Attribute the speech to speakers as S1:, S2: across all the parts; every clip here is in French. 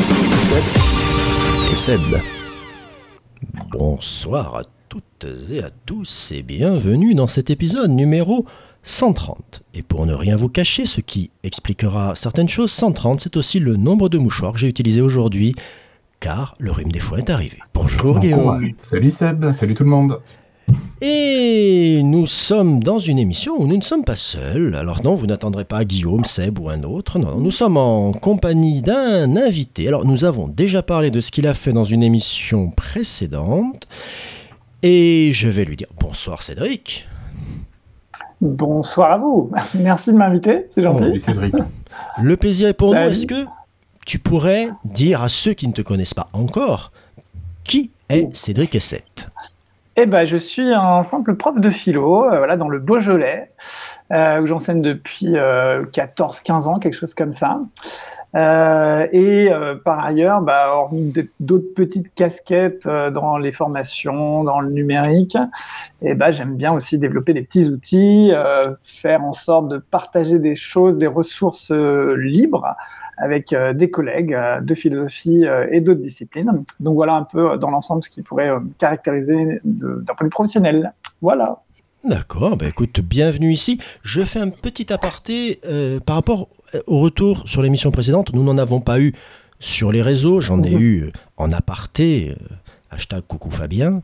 S1: Seb.
S2: Et Seb.
S1: Bonsoir à toutes et à tous et bienvenue dans cet épisode numéro 130. Et pour ne rien vous cacher, ce qui expliquera certaines choses, 130 c'est aussi le nombre de mouchoirs que j'ai utilisé aujourd'hui car le rhume des foins est arrivé. Bonjour Guillaume.
S3: Salut Seb, salut tout le monde.
S1: Et nous sommes dans une émission où nous ne sommes pas seuls. Alors non, vous n'attendrez pas Guillaume, Seb ou un autre. Non, nous sommes en compagnie d'un invité. Alors nous avons déjà parlé de ce qu'il a fait dans une émission précédente. Et je vais lui dire bonsoir Cédric.
S4: Bonsoir à vous. Merci de m'inviter, c'est gentil.
S3: Salut Cédric.
S1: Le plaisir est pour nous. Est-ce que tu pourrais dire à ceux qui ne te connaissent pas encore qui est Cédric Essette?
S4: Eh ben, je suis un simple prof de philo, euh, voilà, dans le Beaujolais, euh, où j'enseigne depuis 14-15 ans, quelque chose comme ça. Euh, et euh, par ailleurs, bah, hormis d'autres petites casquettes euh, dans les formations, dans le numérique, et ben, j'aime bien aussi développer des petits outils, euh, faire en sorte de partager des choses, des ressources euh, libres avec euh, des collègues euh, de philosophie euh, et d'autres disciplines. Donc voilà un peu dans l'ensemble ce qui pourrait me caractériser d'un point de vue professionnel. Voilà.
S1: D'accord, bah écoute, bienvenue ici. Je fais un petit aparté euh, par rapport au retour sur l'émission précédente. Nous n'en avons pas eu sur les réseaux, j'en ai
S4: Mhm.
S1: eu en aparté. euh, Hashtag coucou Fabien.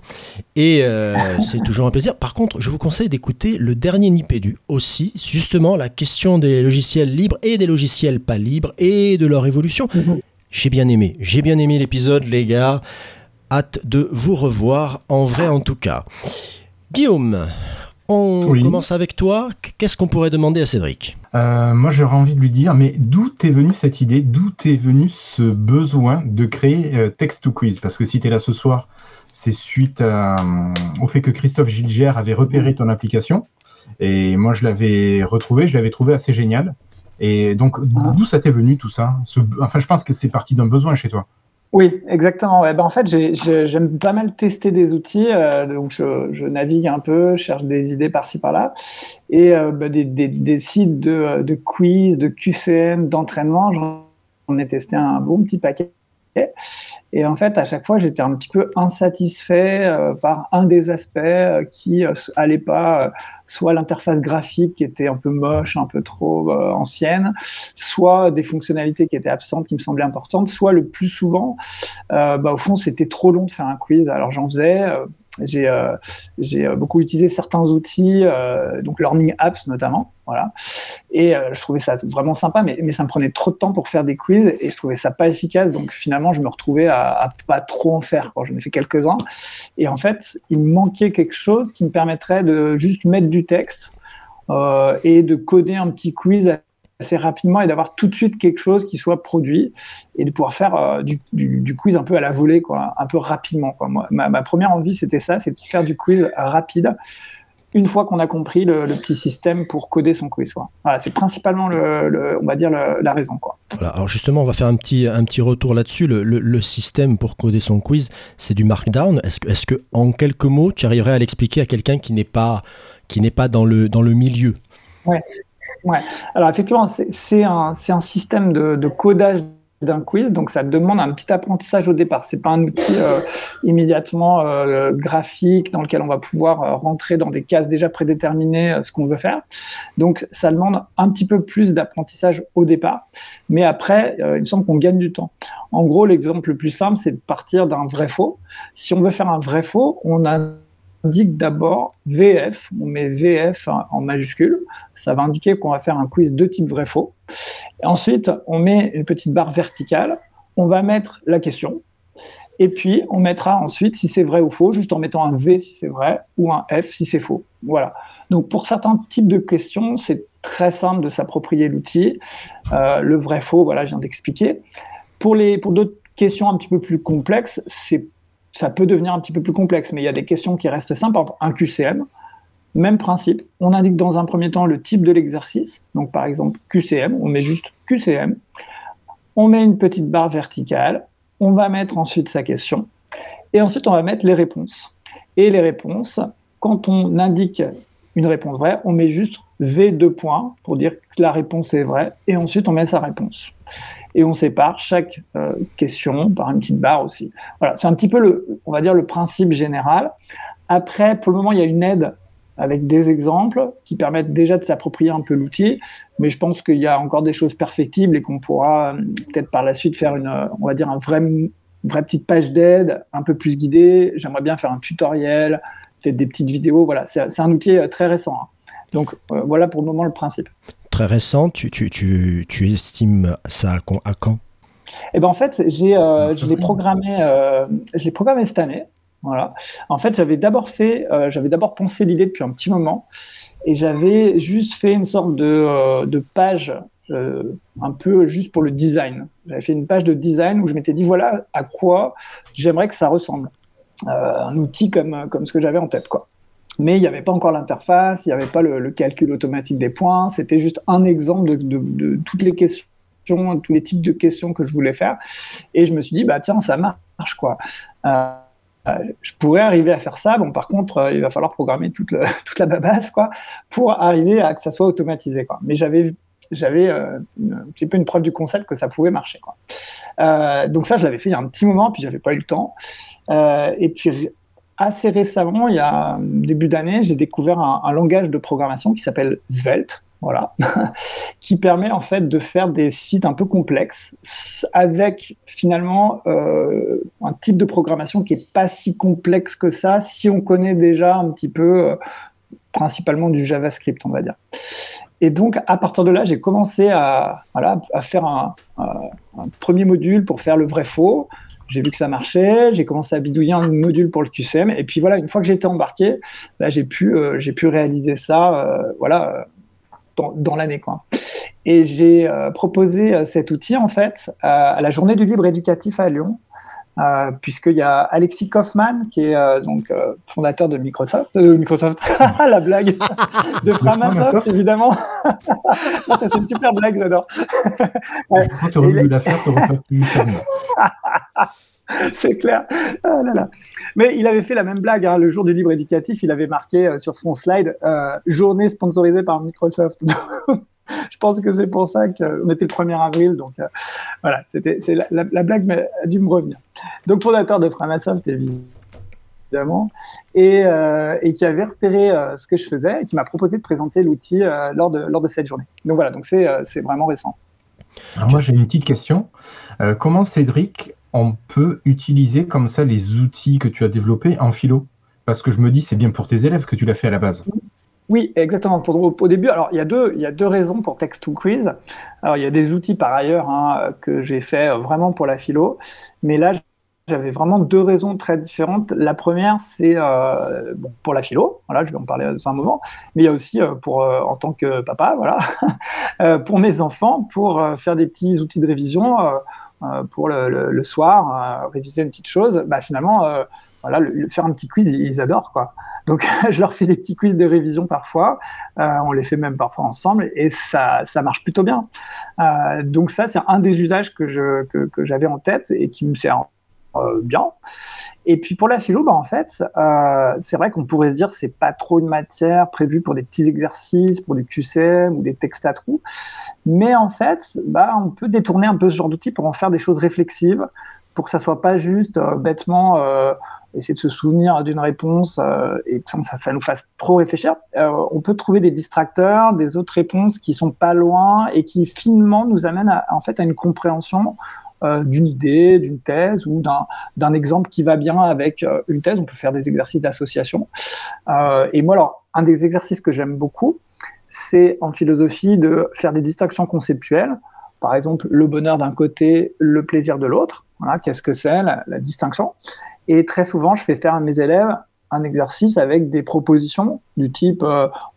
S1: Et euh, c'est toujours un plaisir. Par contre, je vous conseille d'écouter le dernier Nipédu aussi, justement la question des logiciels libres et des logiciels pas libres et de leur évolution. J'ai bien aimé, j'ai bien aimé l'épisode, les gars. Hâte de vous revoir, en vrai en tout cas. Guillaume, on
S3: Oui.
S1: commence avec toi. Qu'est-ce qu'on pourrait demander à Cédric?
S3: Euh, moi j'aurais envie de lui dire, mais d'où t'es venue cette idée, d'où t'es venu ce besoin de créer euh, Text to Quiz? Parce que si t'es là ce soir, c'est suite euh, au fait que Christophe Gilger avait repéré ton application. Et moi je l'avais retrouvé, je l'avais trouvé assez génial. Et donc d'où ça t'est venu tout ça? Enfin je pense que c'est parti d'un besoin chez toi.
S4: Oui, exactement. Ouais. Ben, en fait, j'ai- j'ai- j'aime pas mal tester des outils. euh, donc, je, je navigue un peu, cherche des idées par-ci par-là. Et euh, ben, des, sites de, de quiz, de QCM, d'entraînement, j'en ai testé un bon petit paquet. Et en fait, à chaque fois, j'étais un petit peu insatisfait euh, par un des aspects euh, qui euh, allait pas, soit l'interface graphique qui était un peu moche, un peu trop ancienne, soit des fonctionnalités qui étaient absentes, qui me semblaient importantes, soit le plus souvent, bah, au fond, c'était trop long de faire un quiz. Alors j'en faisais. J'ai euh, j'ai, euh, beaucoup utilisé certains outils, euh, donc Learning Apps notamment, voilà. Et euh, je trouvais ça vraiment sympa, mais, mais ça me prenait trop de temps pour faire des quiz et je trouvais ça pas efficace. Donc finalement, je me retrouvais à, à pas trop en faire. J'en ai fait quelques-uns, et en fait, il me manquait quelque chose qui me permettrait de juste mettre du texte euh, et de coder un petit quiz assez rapidement et d'avoir tout de suite quelque chose qui soit produit et de pouvoir faire euh, du, du- du quiz un peu à la volée, quoi, un peu rapidement. Quoi. Moi, ma, ma première envie, c'était ça, c'est de faire du quiz rapide une fois qu'on a compris le, le petit système pour coder son quiz. Quoi. Voilà, c'est principalement, le, le- on va dire, la raison. Quoi.
S1: Voilà, alors justement, on va faire un petit, un petit retour là-dessus. Le, le- le système pour coder son quiz, c'est du Markdown. Est-ce que, est-ce que, en quelques mots, tu arriverais à l'expliquer à quelqu'un qui n'est pas, qui n'est pas dans, le, dans le milieu?
S4: Ouais. Alors effectivement, c'est un, un système de, codage d'un quiz, donc ça demande un petit apprentissage au départ. C'est pas un outil euh, immédiatement euh, graphique dans lequel on va pouvoir euh, rentrer dans des cases déjà prédéterminées ce qu'on veut faire. Donc ça demande un petit peu plus d'apprentissage au départ, mais après, il me semble qu'on gagne du temps. En gros, l'exemple le plus simple, c'est de partir d'un vrai-faux. Si on veut faire un vrai-faux, on indique d'abord VF, on met VF en majuscule, ça va indiquer qu'on va faire un quiz de type vrai-faux. Ensuite, on met une petite barre verticale, on va mettre la question, et puis on mettra ensuite si c'est vrai ou faux, juste en mettant un V si c'est vrai ou un F si c'est faux. Voilà. Donc pour certains types de questions, c'est très simple de s'approprier l'outil. Euh, le vrai-faux, voilà, je viens d'expliquer. Pour, les, pour d'autres questions un petit peu plus complexes, c'est ça peut devenir un petit peu plus complexe, mais il y a des questions qui restent simples. Un QCM, même principe. On indique dans un premier temps le type de l'exercice. Donc, par exemple, QCM, on met juste QCM. On met une petite barre verticale. On va mettre ensuite sa question. Et ensuite, on va mettre les réponses. Et les réponses, quand on indique une réponse vraie, on met juste V2 points pour dire que la réponse est vraie. Et ensuite, on met sa réponse et on sépare chaque euh, question par une petite barre aussi. Voilà, c'est un petit peu le, on va dire le principe général. Après, pour le moment, il y a une aide avec des exemples qui permettent déjà de s'approprier un peu l'outil, mais je pense qu'il y a encore des choses perfectibles et qu'on pourra euh, peut-être par la suite faire une, on va dire un vrai, vraie petite page d'aide, un peu plus guidée. J'aimerais bien faire un tutoriel, peut-être des petites vidéos. Voilà, c'est un outil euh, très récent. Hein. Donc voilà pour le moment le principe
S1: très récent, tu, tu, tu, tu estimes ça à, à quand?
S4: Eh ben en fait, j'ai, euh, je l'ai programmé, euh, je l'ai programmé cette année. Voilà. En fait, j'avais d'abord fait, euh, j'avais d'abord pensé l'idée depuis un petit moment, et j'avais juste fait une sorte de, de page un peu juste pour le design. J'avais fait une page de design où je m'étais dit voilà à quoi j'aimerais que ça ressemble. un outil comme, comme ce que j'avais en tête, quoi mais il n'y avait pas encore l'interface, il n'y avait pas le, calcul automatique des points, c'était juste un exemple de, toutes les questions, tous les types de questions que je voulais faire. Et je me suis dit, bah tiens, ça marche quoi. Euh, je pourrais arriver à faire ça. Bon, par contre, euh, il va falloir programmer toute, la base quoi, pour arriver à que ça soit automatisé. Mais j'avais j'avais euh, un petit peu une preuve du concept que ça pouvait marcher. Donc ça, je l'avais fait il y a un petit moment, puis j'avais pas eu le temps. et puis assez récemment, il y a début d'année, j'ai découvert un, langage de programmation qui s'appelle Svelte, voilà, qui permet en fait de faire des sites un peu complexes avec finalement euh, un type de programmation qui est pas si complexe que ça si on connaît déjà un petit peu euh, principalement du JavaScript, on va dire. Et donc, à partir de là, j'ai commencé à, voilà, à faire un, premier module pour faire le vrai-faux, j'ai vu que ça marchait, j'ai commencé à bidouiller un module pour le QCM, et puis voilà, une fois que j'étais embarqué, là j'ai pu, euh, j'ai pu réaliser ça, euh, voilà, dans, dans l'année quoi. Et j'ai euh, proposé cet outil en fait à la Journée du libre éducatif à Lyon, euh, puisqu'il y a Alexis Kaufman, qui est donc fondateur de Microsoft, Microsoft, la blague, de Framasoft, évidemment. ça, c'est une super blague, j'adore.
S3: Quand tu aurais la faire, tu plus
S4: c'est clair. Ah Mais il avait fait la même blague hein. le jour du livre éducatif. Il avait marqué euh, sur son slide euh, journée sponsorisée par Microsoft. Je pense que c'est pour ça qu'on était le 1er avril. Donc euh, voilà, c'était la, la, blague a dû me revenir. Donc fondateur de Framasoft, évidemment, et, et qui avait repéré ce que je faisais et qui m'a proposé de présenter l'outil lors, de, lors de cette journée. Donc voilà, donc c'est vraiment récent.
S3: Moi j'ai une petite question. comment Cédric on peut utiliser comme ça les outils que tu as développés en philo? Parce que je me dis, c'est bien pour tes élèves que tu l'as fait à la base.
S4: Oui, exactement. Au début, alors il y, a deux, il y a deux raisons pour Text to Quiz. Alors il y a des outils par ailleurs hein, que j'ai fait vraiment pour la philo, mais là j'avais vraiment deux raisons très différentes. La première, c'est euh, pour la philo, voilà, je vais en parler dans un moment, mais il y a aussi euh, pour euh, en tant que papa, voilà, pour mes enfants, pour faire des petits outils de révision euh, pour le, soir, euh, réviser une petite chose, bah, finalement, euh, voilà, le, faire un petit quiz, ils, adorent quoi. Donc je leur fais des petits quiz de révision parfois, on les fait même parfois ensemble et ça, ça marche plutôt bien. donc ça c'est un des usages que je que, que j'avais en tête et qui me sert euh, bien. Et puis pour la philo, bah, en fait, euh, c'est vrai qu'on pourrait se dire c'est pas trop une matière prévue pour des petits exercices, pour du QCM ou des textes à trous. Mais en fait, bah, on peut détourner un peu ce genre d'outil pour en faire des choses réflexives, pour que ça soit pas juste euh, bêtement essayer de se souvenir d'une réponse et que ça, nous fasse trop réfléchir. on peut trouver des distracteurs, des autres réponses qui sont pas loin et qui finement nous amènent à, en fait à une compréhension euh, d'une idée, d'une thèse ou d'un exemple qui va bien avec euh, une thèse. On peut faire des exercices d'association. Euh, et moi, alors, un des exercices que j'aime beaucoup, c'est en philosophie de faire des distinctions conceptuelles. Par exemple, le bonheur d'un côté, le plaisir de l'autre. Voilà, qu'est-ce que c'est la, distinction? Et très souvent, je fais faire à mes élèves un exercice avec des propositions du type,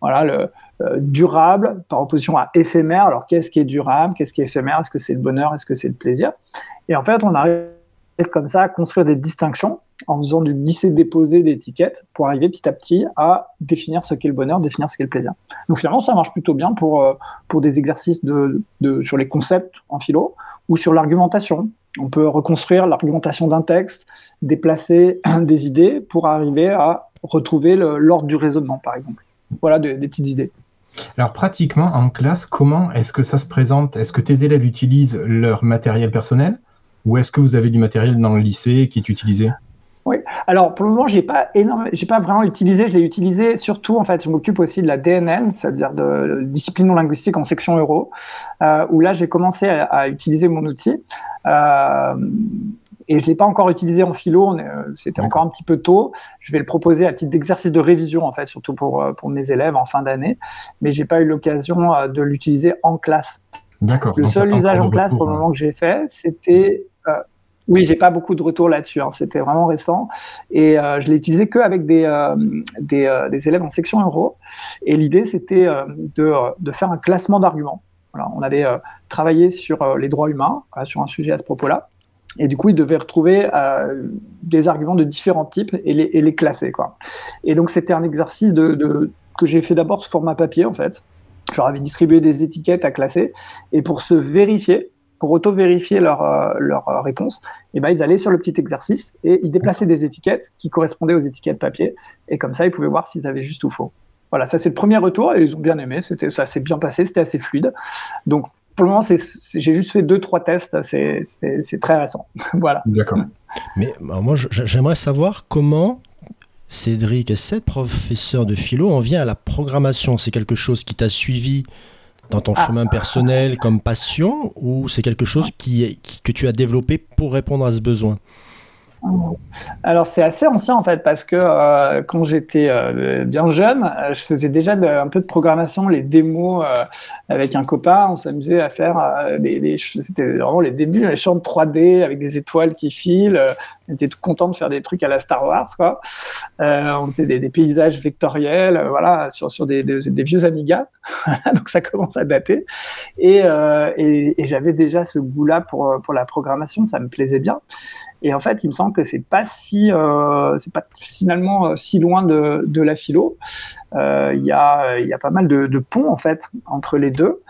S4: voilà, le, euh, durable par opposition à éphémère. Alors, qu'est-ce qui est durable? Qu'est-ce qui est éphémère? Est-ce que c'est le bonheur? Est-ce que c'est le plaisir? Et en fait, on arrive comme ça à construire des distinctions en faisant du glisser-déposer d'étiquettes pour arriver petit à petit à définir ce qu'est le bonheur, définir ce qu'est le plaisir. Donc finalement, ça marche plutôt bien pour, euh, pour des exercices de, sur les concepts en philo ou sur l'argumentation. On peut reconstruire l'argumentation d'un texte, déplacer des idées pour arriver à retrouver l'ordre du raisonnement, par exemple. Voilà des petites idées.
S3: Alors pratiquement en classe, comment est-ce que ça se présente? Est-ce que tes élèves utilisent leur matériel personnel? Ou est-ce que vous avez du matériel dans le lycée qui est utilisé?
S4: Oui. Alors pour le moment, j'ai pas j'ai pas vraiment utilisé. Je l'ai utilisé surtout en fait. Je m'occupe aussi de la DNL, c'est-à-dire de discipline non linguistique en section euro, euh, où là j'ai commencé à, utiliser mon outil. Euh, et je l'ai pas encore utilisé en philo. Euh, c'était encore un petit peu tôt. Je vais le proposer à titre d'exercice de révision en fait, surtout pour pour mes élèves en fin d'année. Mais j'ai pas eu l'occasion de l'utiliser en classe.
S3: D'accord.
S4: Le seul usage en classe pour le moment que j'ai fait, c'était oui, j'ai pas beaucoup de retours là-dessus. Hein. C'était vraiment récent. Et euh, je l'ai utilisé que avec des, euh, euh, des, élèves en section euro. Et l'idée, c'était de, de, faire un classement d'arguments. Voilà, on avait travaillé sur les droits humains, sur un sujet à ce propos-là. Et du coup, ils devaient retrouver des arguments de différents types et les, et les classer. Quoi. Et donc, c'était un exercice de, que j'ai fait d'abord sous format papier, en fait. Je avais distribué des étiquettes à classer. Et pour se vérifier, pour auto-vérifier leur, euh, leur euh, réponse, et eh ben, ils allaient sur le petit exercice et ils déplaçaient des étiquettes qui correspondaient aux étiquettes papier. Et comme ça, ils pouvaient voir s'ils avaient juste ou faux. Voilà, ça c'est le premier retour et ils ont bien aimé. C'était, ça s'est bien passé, c'était assez fluide. Donc pour le moment, j'ai juste fait deux, trois tests. C'est, très récent. voilà.
S3: D'accord.
S1: Mais bah, moi, j'aimerais savoir comment Cédric et cette professeur de philo, on vient à la programmation. C'est quelque chose qui t'a suivi dans ton ah. chemin personnel comme passion ou c'est quelque chose qui, que tu as développé pour répondre à ce besoin?
S4: Alors c'est assez ancien en fait parce que euh, quand j'étais euh, bien jeune, euh, je faisais déjà un peu de programmation, les démos avec un copain, on s'amusait à faire des, c'était vraiment les débuts, les champs de 3D avec des étoiles qui filent. on était tout content de faire des trucs à la Star Wars quoi. On faisait des, paysages vectoriels, voilà, sur, sur des, vieux Amiga, donc ça commence à dater. Et, et j'avais déjà ce goût-là pour pour la programmation, ça me plaisait bien. Et en fait, il me semble que c'est pas si, euh, c'est pas finalement euh, si loin de, de la philo. Euh, il y, a, y a pas mal de, ponts en fait entre les deux.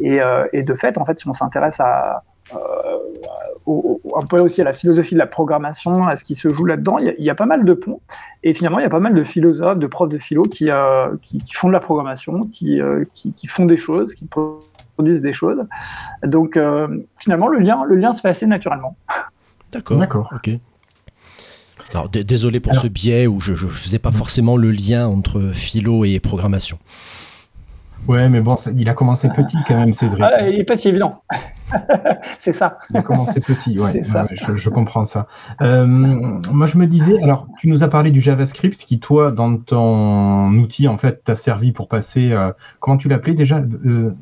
S4: Et, euh, et de fait, en fait, si on s'intéresse à un peu aussi à la philosophie de la programmation, à ce qui se joue là-dedans, il y, y, a pas mal de ponts. Et finalement, il y a pas mal de philosophes, de profs de philo qui, qui, qui, font de la programmation, qui, qui, qui, font des choses, qui produisent des choses. Donc, finalement, le lien, le lien se fait assez naturellement.
S1: D'accord. D'accord. Ok. Alors, désolé pour ce biais où je ne faisais pas forcément le lien entre philo et programmation.
S3: Ouais, mais bon, il a commencé petit quand même, Cédric.
S4: Ah, il pas si évident. c'est ça.
S3: Il a commencé petit, ouais. ça. je, comprends ça. Euh, moi, je me disais, alors, tu nous as parlé du JavaScript qui, toi, dans ton outil, en fait, t'a servi pour passer. Euh, comment tu l'appelais déjà euh,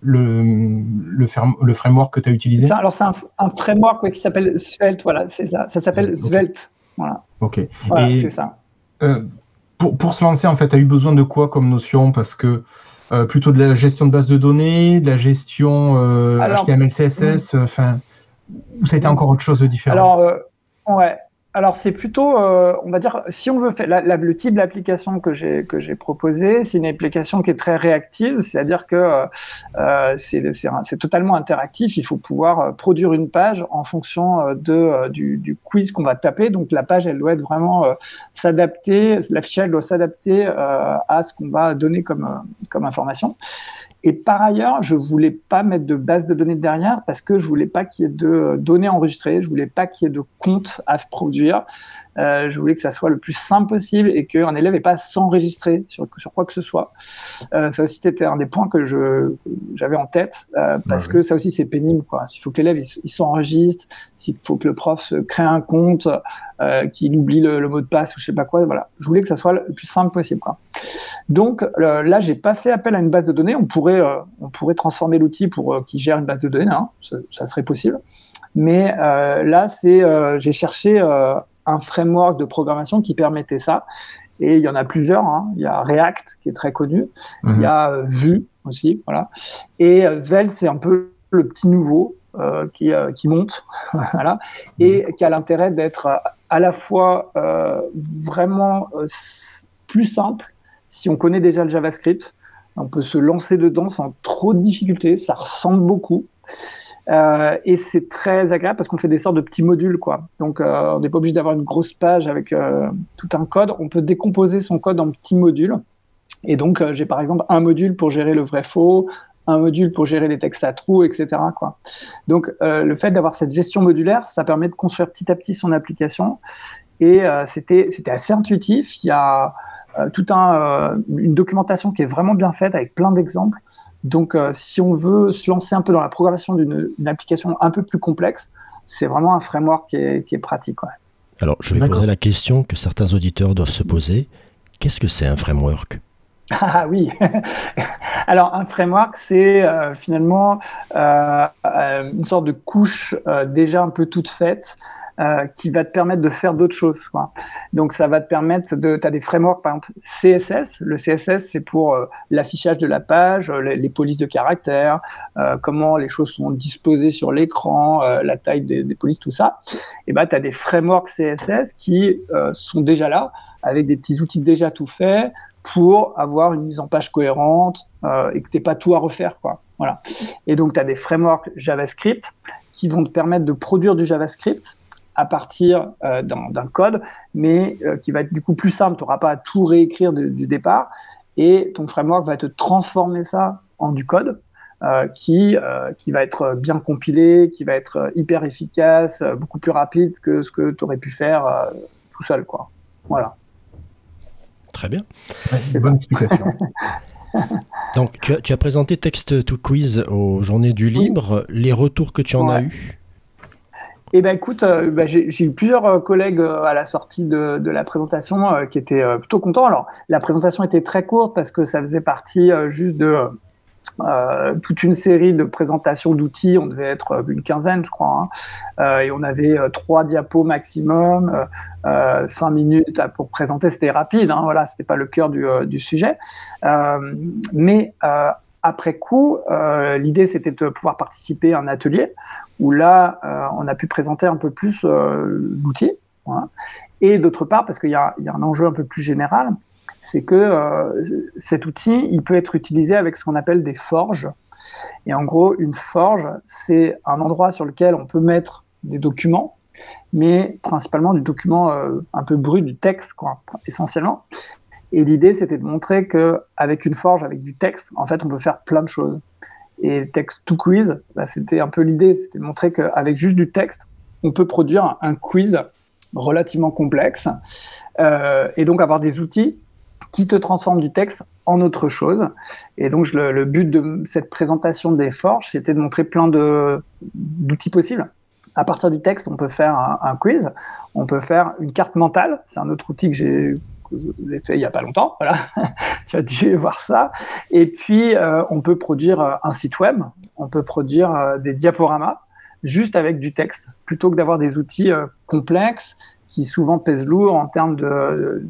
S3: le, le, le, framework que tu as utilisé
S4: Alors, c'est un, framework qui s'appelle Svelte, voilà, c'est ça. Ça s'appelle Svelte. Voilà.
S3: Ok.
S4: Voilà, c'est ça.
S3: Pour, pour, se lancer, en fait, tu as eu besoin de quoi comme notion? Parce que euh, plutôt de la gestion de base de données, de la gestion euh, HTML, CSS, enfin, ou ça a été encore autre chose de différent?
S4: Alors, ouais alors c'est plutôt, euh, on va dire, si on veut faire le type d'application que j'ai que j'ai proposé, c'est une application qui est très réactive, c'est-à-dire que euh, euh c'est totalement interactif. Il faut pouvoir euh, produire une page en fonction de du, du quiz qu'on va taper. Donc la page, elle doit être vraiment s'adapter, l'affichage doit s'adapter à ce qu'on va donner comme comme information. Et par ailleurs, je voulais pas mettre de base de données derrière parce que je voulais pas qu'il y ait de données enregistrées, je voulais pas qu'il y ait de comptes à produire. Euh, je voulais que ça soit le plus simple possible et qu'un élève n'ait pas à s'enregistrer sur, sur quoi que ce soit. Euh, ça aussi, c'était un des points que je j'avais en tête euh, parce que ça aussi, c'est pénible. Quoi. S'il faut que l'élève il, s'enregistre, s'il faut que le prof se crée un compte, euh, qu'il oublie le, le, mot de passe ou je sais pas quoi, voilà. Je voulais que ça soit le plus simple possible. Quoi. Donc euh, là, j'ai pas fait appel à une base de données. On pourrait, euh, on pourrait transformer l'outil pour euh, qu'il gère une base de données, hein. ça, serait possible. Mais là, c'est, j'ai cherché un framework de programmation qui permettait ça. Et il y en a plusieurs. Hein. Il y a React qui est très connu. Il y a Vue aussi, voilà. Et Svelte, c'est un peu le petit nouveau euh, qui, euh, qui monte, voilà, et qui a l'intérêt d'être à la fois vraiment plus simple si on connaît déjà le JavaScript. On peut se lancer dedans sans trop de difficultés, ça ressemble beaucoup. Euh, et c'est très agréable parce qu'on fait des sortes de petits modules, quoi. Donc, euh, on n'est pas obligé d'avoir une grosse page avec euh, tout un code. On peut décomposer son code en petits modules. Et donc, j'ai par exemple un module pour gérer le vrai-faux, un module pour gérer les textes à trous, etc. Quoi. Donc, le fait d'avoir cette gestion modulaire, ça permet de construire petit à petit son application. Et c'était assez intuitif. Il y a tout un, une documentation qui est vraiment bien faite avec plein d'exemples. Donc, euh, si on veut se lancer un peu dans la programmation d'une application un peu plus complexe, c'est vraiment un framework qui est, pratique.
S1: Alors, je vais poser la question que certains auditeurs doivent se poser. Qu'est-ce que c'est un framework?
S4: Ah oui. Alors un framework, c'est euh, finalement euh, une sorte de couche déjà un peu toute faite euh, qui va te permettre de faire d'autres choses. Donc ça va te permettre de... Tu as des frameworks, par exemple CSS. Le CSS, c'est pour euh, l'affichage de la page, euh, les, polices de caractères, comment les choses sont disposées sur l'écran, la taille des, des, polices, tout ça. Et ben, tu as des frameworks CSS qui sont déjà là, avec des petits outils déjà tout faits pour avoir une mise en page cohérente et que tu n'aies pas tout à refaire. Quoi. Voilà. Et donc, tu as des frameworks JavaScript qui vont te permettre de produire du JavaScript à partir euh, d'un code, mais euh, qui va être du coup plus simple. Tu n'auras pas à tout réécrire du départ et ton framework va te transformer ça en du code. Euh, qui, qui va être bien compilé, qui va être hyper efficace, beaucoup plus rapide que ce que tu aurais pu faire tout seul. Quoi. Voilà.
S1: Très bien.
S3: bonne explication.
S1: Donc, tu as, tu as, présenté Text to Quiz aux Journées du Libre. Les retours que tu en as eus
S4: eh ben écoute, euh, bah, j'ai eu plusieurs euh, collègues euh, à la sortie de, de la présentation qui étaient plutôt contents. Alors la présentation était très courte parce que ça faisait partie juste de toute une série de présentations d'outils. On devait être une quinzaine, je crois, hein. et on avait trois diapos maximum, cinq minutes pour présenter. C'était rapide, hein, voilà, c'était pas le cœur du, du sujet, mais après coup, l'idée c'était de pouvoir participer à un atelier où là, euh, on a pu présenter un peu plus euh, l'outil. Et d'autre part, parce qu'il y, a un enjeu un peu plus général, c'est que euh, cet outil, il peut être utilisé avec ce qu'on appelle des forges. Et en gros, une forge, c'est un endroit sur lequel on peut mettre des documents, mais principalement du document un peu brut, du texte, quoi, essentiellement. Et l'idée, c'était de montrer qu'avec une forge, avec du texte, en fait, on peut faire plein de choses. Et Text to Quiz, bah, c'était un peu l'idée, c'était de montrer qu'avec juste du texte, on peut produire un quiz relativement complexe euh, et donc avoir des outils qui te transforment du texte en autre chose. Et donc le, but de cette présentation des forges, c'était de montrer plein d'outils possibles. À partir du texte, on peut faire un, quiz, on peut faire une carte mentale, c'est un autre outil que j'ai fait il n'y a pas longtemps. Voilà, tu as dû voir ça. Et puis, euh, on peut produire euh, un site web, on peut produire euh, des diaporamas juste avec du texte, plutôt que d'avoir des outils complexes qui souvent pèsent lourd en termes de,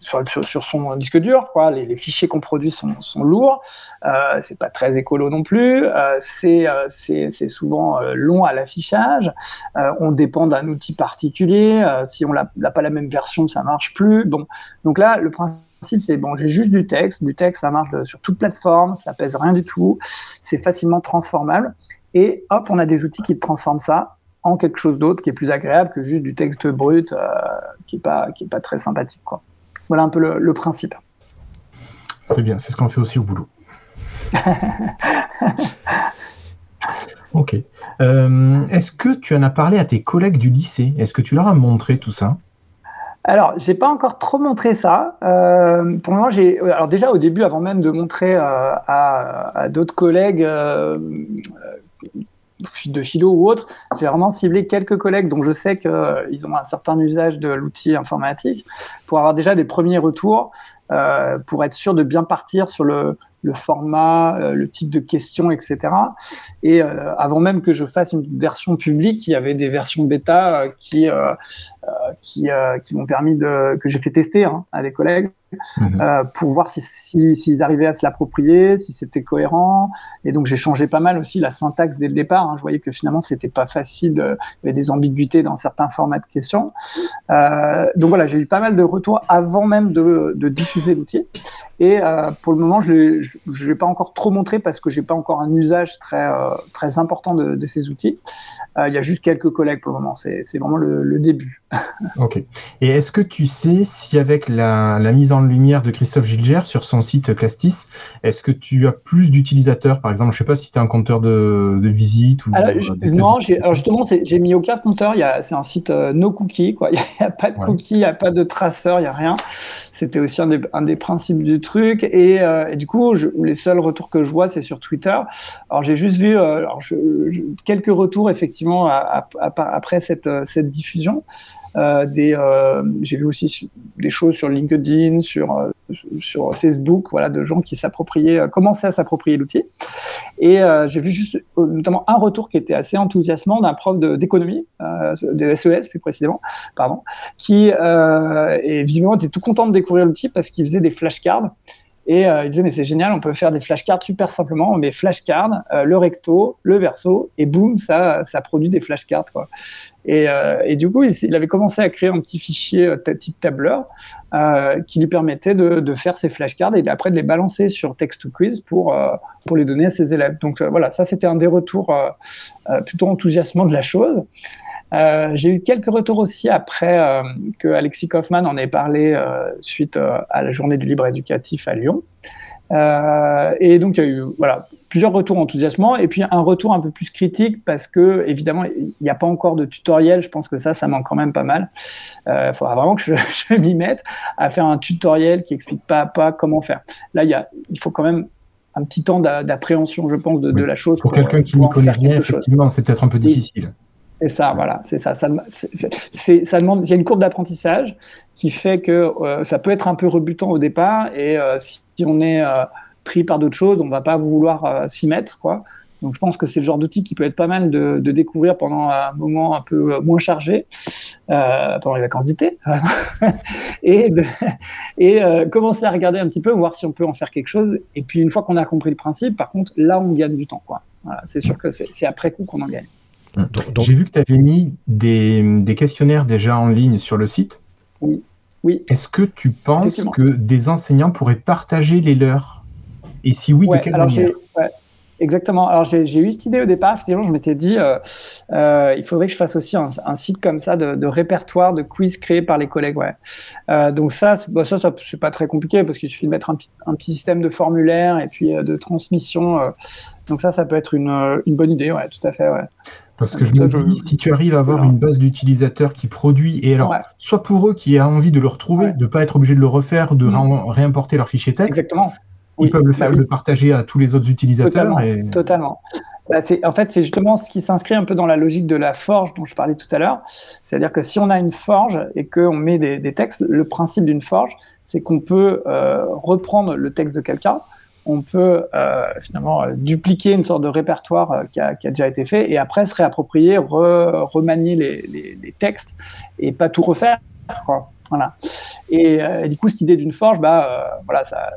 S4: sur, son disque dur. Quoi. Les, fichiers qu'on produit sont, lourds. Euh, c'est pas très écolo non plus. Euh, euh, c'est souvent long à l'affichage. on dépend d'un outil particulier. si on n'a pas la même version, ça marche plus. Bon. Donc là, le principe, c'est bon, j'ai juste du texte. Du texte, ça marche sur toute plateforme. Ça pèse rien du tout. C'est facilement transformable. Et hop, on a des outils qui transforment ça en quelque chose d'autre qui est plus agréable que juste du texte brut qui n'est pas, est pas très sympathique. Quoi. Voilà un peu le, principe.
S3: C'est bien, c'est ce qu'on fait aussi au boulot. ok. Euh, est-ce que tu en as parlé à tes collègues du lycée? Est-ce que tu leur as montré tout ça?
S4: Alors, j'ai pas encore trop montré ça. Euh, pour le moment, j'ai. Alors déjà au début, avant même de montrer euh, à, d'autres collègues de philo ou autre, j'ai vraiment ciblé quelques collègues dont je sais qu'ils euh, ont un certain usage de l'outil informatique pour avoir déjà des premiers retours, euh, pour être sûr de bien partir sur le, format, euh, le type de questions, etc. Et avant même que je fasse une version publique, il y avait des versions bêta qui, qui, qui m'ont permis de, que j'ai fait tester hein, à des collègues euh, pour voir s'ils si, arrivaient à se l'approprier, si c'était cohérent. Et donc j'ai changé pas mal aussi la syntaxe dès le départ. Hein. Je voyais que finalement c'était pas facile, il y avait des ambiguïtés dans certains formats de questions. Euh, donc voilà, j'ai eu pas mal de retours avant même de, de diffuser l'outil. Et euh, pour le moment, je ne l'ai pas encore trop montré parce que j'ai pas encore un usage très, euh, très important de, de ces outils. Euh, il y a juste quelques collègues pour le moment. C'est vraiment le, le début.
S3: ok. Et est-ce que tu sais si avec la, la, mise en lumière de Christophe Gilger sur son site Clastis, est-ce que tu as plus d'utilisateurs? Par exemple, je ne sais pas si tu as un compteur de, de visite ou
S4: alors, Non, alors justement, j'ai mis aucun compteur. C'est un site no cookie. Quoi. Il n'y a, pas de cookies, il n'y a pas de traceur, il n'y a rien. C'était aussi un des, un des, principes du truc. Et, euh, et du coup, je, les seuls retours que je vois, c'est sur Twitter. Alors, j'ai juste vu euh, alors je, je, quelques retours, effectivement, à, à, après cette, cette diffusion. Euh, euh, j'ai vu aussi des choses sur LinkedIn, sur, euh, sur Facebook, voilà, de gens qui commençaient à s'approprier l'outil. Et j'ai vu juste notamment un retour qui était assez enthousiasmant d'un prof d'économie, de, SES plus précisément, pardon, qui visiblement était tout content de découvrir l'outil parce qu'il faisait des flashcards. Et euh, il disait, mais c'est génial, on peut faire des flashcards super simplement. On met flashcard, euh, le recto, le verso, et boum, ça, ça produit des flashcards. Euh, et du coup, il, avait commencé à créer un petit fichier type tableur qui lui permettait de, de, faire ses flashcards et après de les balancer sur Text-to-Quiz pour, pour les donner à ses élèves. Donc voilà, ça c'était un des retours plutôt enthousiasmants de la chose. Euh, j'ai eu quelques retours aussi après euh, que Alexis Kaufmann en ait parlé euh, suite à la journée du libre éducatif à Lyon. Et donc il y a eu voilà plusieurs retours enthousiasmants et puis un retour un peu plus critique parce que évidemment il n'y a pas encore de tutoriel. Je pense que ça, ça manque quand même pas mal. Il faudra vraiment que je, je m'y mette à faire un tutoriel qui explique pas à pas comment faire. Là, il, y a, il faut quand même un petit temps d'appréhension, je pense, de, de la chose.
S3: Pour, pour quelqu'un qui n'y connaît rien, effectivement, c'est peut-être un peu difficile.
S4: C'est ça, voilà, c'est ça. Ça, demande, il y a une courbe d'apprentissage qui fait que euh, ça peut être un peu rebutant au départ et euh, si on est euh, pris par d'autres choses, on va pas vouloir s'y mettre, quoi. Donc je pense que c'est le genre d'outil qui peut être pas mal de, découvrir pendant un moment un peu moins chargé, pendant les vacances d'été, et, commencer à regarder un petit peu, voir si on peut en faire quelque chose. Et puis une fois qu'on a compris le principe, par contre, là on gagne du temps, quoi. C'est sûr que c'est après coup qu'on en gagne.
S3: J'ai vu que tu avais mis des, des, questionnaires déjà en ligne sur le site.
S4: Oui. oui.
S3: Est-ce que tu penses que des enseignants pourraient partager les leurs? Et si oui, de quelle manière?
S4: Exactement. Alors j'ai eu cette idée au départ. Effectivement, je m'étais dit, euh, euh, il faudrait que je fasse aussi un, un site comme ça de, de, répertoire de quiz créés par les collègues. Ouais. Euh, donc ça, bah ça, ça c'est pas très compliqué parce qu'il suffit de mettre un petit, un petit système de formulaire et puis de transmission. Donc ça, ça peut être une, une bonne idée. Ouais, tout à fait. Ouais.
S3: Parce que je me dis, si tu arrives à avoir une base d'utilisateurs qui produit, et alors, soit pour eux qui a envie de le retrouver, de ne pas être obligé de le refaire, de mm. réimporter leur fichier texte.
S4: Exactement.
S3: Ils peuvent le faire, bah le partager à tous les autres utilisateurs.
S4: Totalement. Totalement. Bah, en fait, c'est justement ce qui s'inscrit un peu dans la logique de la forge dont je parlais tout à l'heure. C'est-à-dire que si on a une forge et qu'on met des, des, textes, le principe d'une forge, c'est qu'on peut euh, reprendre le texte de quelqu'un, on peut euh, finalement euh, dupliquer une sorte de répertoire euh, qui a, déjà été fait et après se réapproprier, re, remanier les, textes et pas tout refaire. Voilà. Et, et, du coup, cette idée d'une forge, bah, voilà, ça,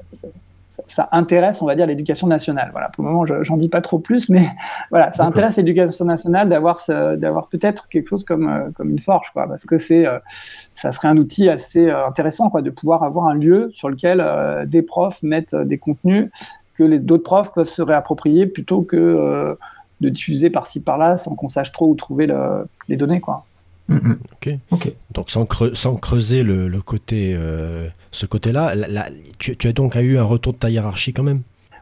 S4: ça ça, intéresse, on va dire, l'éducation nationale. Voilà, pour le moment, j'en dis pas trop plus, mais voilà, ça intéresse l'éducation nationale d'avoir d'avoir peut-être quelque chose comme euh, comme une forge, quoi, parce que c'est euh, ça serait un outil assez euh, intéressant, quoi, de pouvoir avoir un lieu sur lequel des profs mettent des contenus que les d'autres profs peuvent se réapproprier plutôt que de diffuser par-ci par-là sans qu'on sache trop où trouver le, les données, quoi.
S1: Mm ok. Donc sans, sans creuser le, le côté, euh, ce côté-là, tu, tu, as donc eu un retour de ta hiérarchie quand même?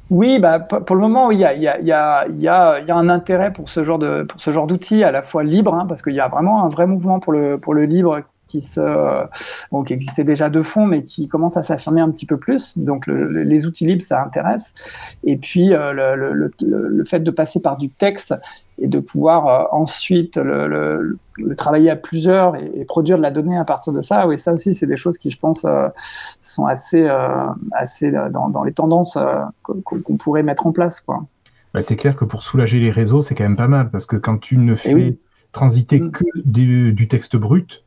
S4: Oui, bah, pour le moment, il y, a, y, a, y, a, y, a, y a un intérêt pour ce genre de pour ce genre d'outils à la fois libre, hein, parce qu'il y a vraiment un vrai mouvement pour le pour le libre qui, se, bon, qui existait déjà de fond, mais qui commence à s'affirmer un petit peu plus. Donc le, les outils libres, ça intéresse. Et puis euh, le, le, le, fait de passer par du texte et de pouvoir euh, ensuite le, travailler à plusieurs et, et, produire de la donnée à partir de ça, oui, ça aussi, c'est des choses qui, je pense, euh, sont assez, assez dans, dans, les tendances qu'on pourrait mettre en place. Quoi.
S3: Bah, c'est clair que pour soulager les réseaux, c'est quand même pas mal, parce que quand tu ne fais oui. transiter mm. que du, du texte brut,